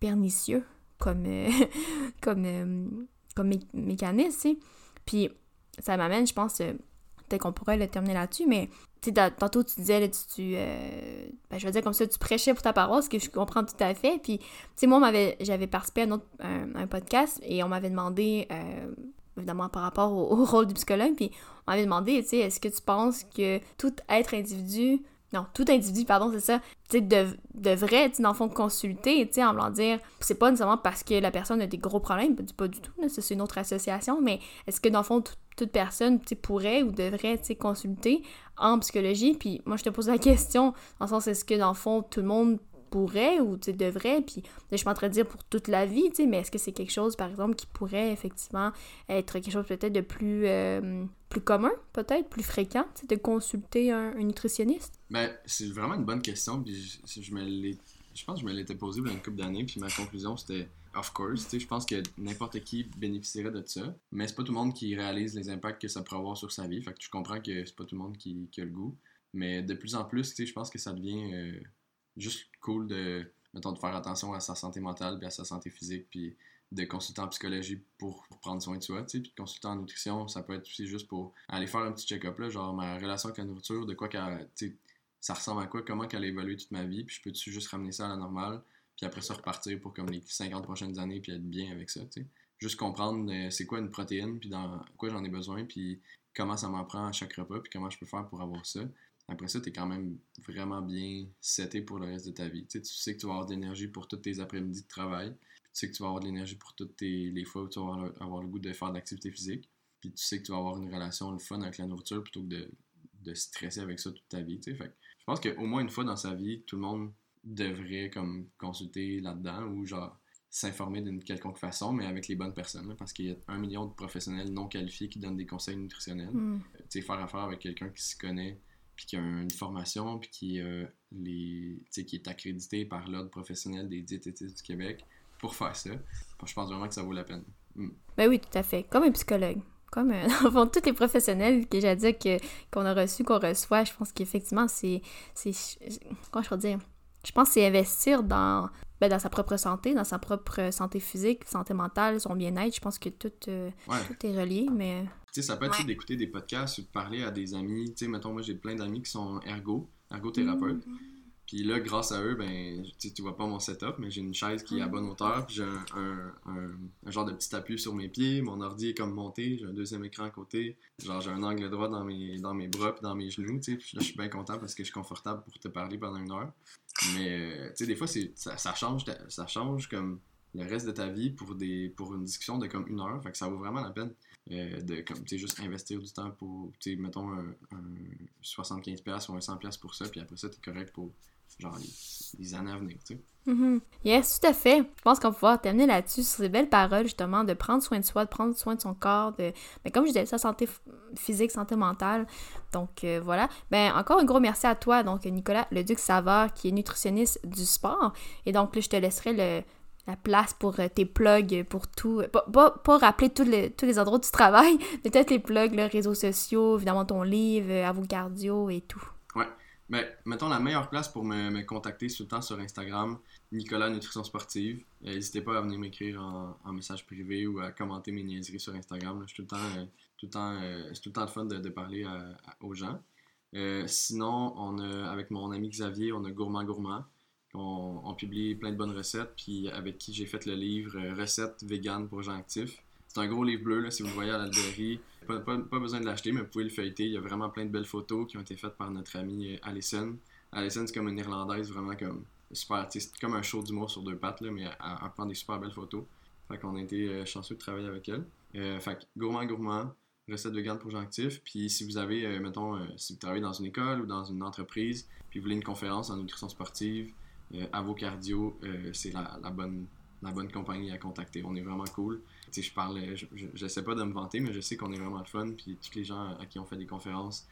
pernicieux comme, comme, comme mécanisme, tu sais. Puis ça m'amène, je pense peut-être qu'on pourrait le terminer là-dessus, mais tantôt tu disais, tu, euh, ben, je veux dire comme ça, tu prêchais pour ta parole, ce que je comprends tout à fait. Puis, tu sais, moi, j'avais participé à un, autre, un, podcast et on m'avait demandé, euh, évidemment par rapport au, rôle du psychologue, puis on m'avait demandé, tu sais, est-ce que tu penses que tout être individu non, tout individu, pardon, c'est ça, tu de, devrait, tu dans le fond, consulter, tu en voulant dire, c'est pas nécessairement parce que la personne a des gros problèmes, pas du tout, c'est une autre association, mais est-ce que dans le fond, toute personne, tu pourrait ou devrait, tu consulter en psychologie, puis moi, je te pose la question, dans le sens, est-ce que dans le fond, tout le monde pourrait ou tu devrait, puis je suis en train de dire pour toute la vie, mais est-ce que c'est quelque chose, par exemple, qui pourrait effectivement être quelque chose peut-être de plus, euh, plus commun, peut-être, plus fréquent, de consulter un, nutritionniste? Ben, c'est vraiment une bonne question, puis je, me je pense que je me l'étais posé il y a une couple d'années, puis ma conclusion c'était of course, je pense que n'importe qui bénéficierait de ça, mais c'est pas tout le monde qui réalise les impacts que ça pourrait avoir sur sa vie, fait que tu comprends que c'est pas tout le monde qui, a le goût, mais de plus en plus, je pense que ça devient euh, juste cool de, mettons, de faire attention à sa santé mentale puis à sa santé physique, puis de consulter en psychologie pour, prendre soin de soi, tu sais, puis de consulter en nutrition, ça peut être aussi juste pour aller faire un petit check-up, là, genre ma relation avec la nourriture, de quoi qu'elle, ça ressemble à quoi, comment qu'elle a évolué toute ma vie, puis je peux-tu juste ramener ça à la normale, puis après ça repartir pour comme les 50 prochaines années, puis être bien avec ça, tu sais. Juste comprendre euh, c'est quoi une protéine, puis dans quoi j'en ai besoin, puis comment ça m'en prend à chaque repas, puis comment je peux faire pour avoir ça après ça, tu es quand même vraiment bien seté pour le reste de ta vie. tu sais que tu vas avoir de l'énergie pour tous tes après-midi de travail. tu sais que tu vas avoir de l'énergie pour toutes tes, les fois où tu vas avoir le, goût de faire de l'activité physique. puis tu sais que tu vas avoir une relation le fun avec la nourriture plutôt que de, de stresser avec ça toute ta vie, tu sais. Fait que je pense qu'au moins une fois dans sa vie, tout le monde devrait comme consulter là-dedans ou genre s'informer d'une quelconque façon, mais avec les bonnes personnes, là, parce qu'il y a un million de professionnels non qualifiés qui donnent des conseils nutritionnels. Mm. Euh, tu sais, faire affaire avec quelqu'un qui s'y connaît, puis qui a une formation, puis qui, euh, qui est accrédité par l'Ordre professionnel des diététistes du Québec pour faire ça. Je pense vraiment que ça vaut la peine. Mm. Ben oui, tout à fait. Comme un psychologue. Comme, euh, dans le fond, tous les professionnels que j'ai dit qu'on a reçus, qu'on reçoit, je pense qu'effectivement, c'est, c'est... Comment je peux dire? Je pense que c'est investir dans, ben, dans sa propre santé, dans sa propre santé physique, santé mentale, son bien-être. Je pense que tout, euh, Ouais. tout est relié, mais... Tu sais, ça peut être Ouais. d'écouter des podcasts ou de parler à des amis. Tu sais, mettons, moi, j'ai plein d'amis qui sont ergo, ergothérapeutes. Puis là, grâce à eux, ben, tu tu vois pas mon setup, mais j'ai une chaise qui est à bonne hauteur, puis j'ai un, un- un- un genre de petit appui sur mes pieds, mon ordi est comme monté, j'ai un deuxième écran à côté, genre j'ai un angle droit dans mes, dans mes bras puis dans mes genoux, tu sais, puis là, je suis bien content parce que je suis confortable pour te parler pendant une heure. Mais, euh, tu sais, des fois, c'est, ça, ça change, ça change comme le reste de ta vie pour, des, pour une discussion de comme une heure, fait que ça vaut vraiment la peine euh, de, comme, tu sais, juste investir du temps pour, tu sais, mettons un, un 75$ ou un 100$ pour ça, puis après ça, t'es correct pour genre les, années à venir, tu sais. Mhm. Yes, tout à fait. Je pense qu'on va pouvoir terminer là-dessus sur ces belles paroles, justement, de prendre soin de soi, de prendre soin de son corps, de, mais comme je disais, sa santé physique, santé mentale. Donc, euh, voilà. Ben, encore un gros merci à toi, donc, Nicolas Leduc Savard, qui est nutritionniste du sport. Et donc, là, je te laisserai le, la place pour euh, tes plugs, pour tout. Pas, pas, pas rappeler tous les, tous les endroits où tu travailles, mais peut-être les plugs, les réseaux sociaux, évidemment ton livre, euh, Avo Cardio et tout. Ben, mettons la meilleure place pour me, me contacter tout le temps sur Instagram, Nicolas Nutrition Sportive. Euh, N'hésitez pas à venir m'écrire en, message privé ou à commenter mes niaiseries sur Instagram. tout euh, tout temps, euh, c'est tout le temps le fun de, parler aux gens. Sinon, on a, avec mon ami Xavier, on a Gourmand Gourmand. On, publie plein de bonnes recettes, puis avec qui j'ai fait le livre Recettes vegan pour gens actifs. C'est un gros livre bleu, là, si vous le voyez à la librairie. Pas, pas- besoin de l'acheter, mais vous pouvez le feuilleter. Il y a vraiment plein de belles photos qui ont été faites par notre amie euh, Alison. Alison, c'est comme une Irlandaise, vraiment comme super. C'est comme un show d'humour sur deux pattes, là, mais elle, prend des super belles photos. Fait qu'on a été euh, chanceux de travailler avec elle. Euh, fait gourmand, gourmand, recette vegan pour gens actifs. Puis si vous avez, euh, mettons, si vous travaillez dans une école ou dans une entreprise, puis vous voulez une conférence en nutrition sportive, à vos cardio, c'est la, la bonne, la bonne compagnie à contacter. On est vraiment cool. Tu je parle, euh, je, je, j'essaie pas de me vanter, mais je sais qu'on est vraiment fun. Puis tous les gens à qui on fait des conférences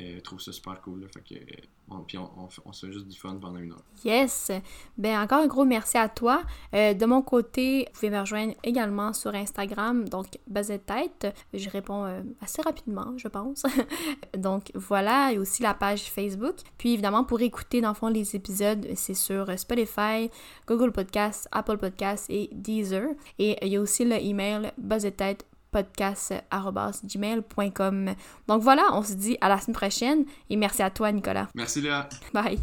euh, trouvent ça super cool. là. fait que, euh, puis on, se fait juste du fun pendant une heure. Yes! Ben encore un gros merci à toi. Euh, de mon côté, vous pouvez me rejoindre également sur Instagram, donc Basette Tête. Je réponds euh, assez rapidement, je pense. donc voilà, et aussi la page Facebook. Puis évidemment, pour écouter dans le fond les épisodes, c'est sur Spotify, Google Podcasts, Apple Podcasts et Deezer. Et il y a aussi le email podcast.gmail.com. Donc voilà, on se dit à la semaine prochaine et merci à toi Nicolas. Merci Léa! Bye!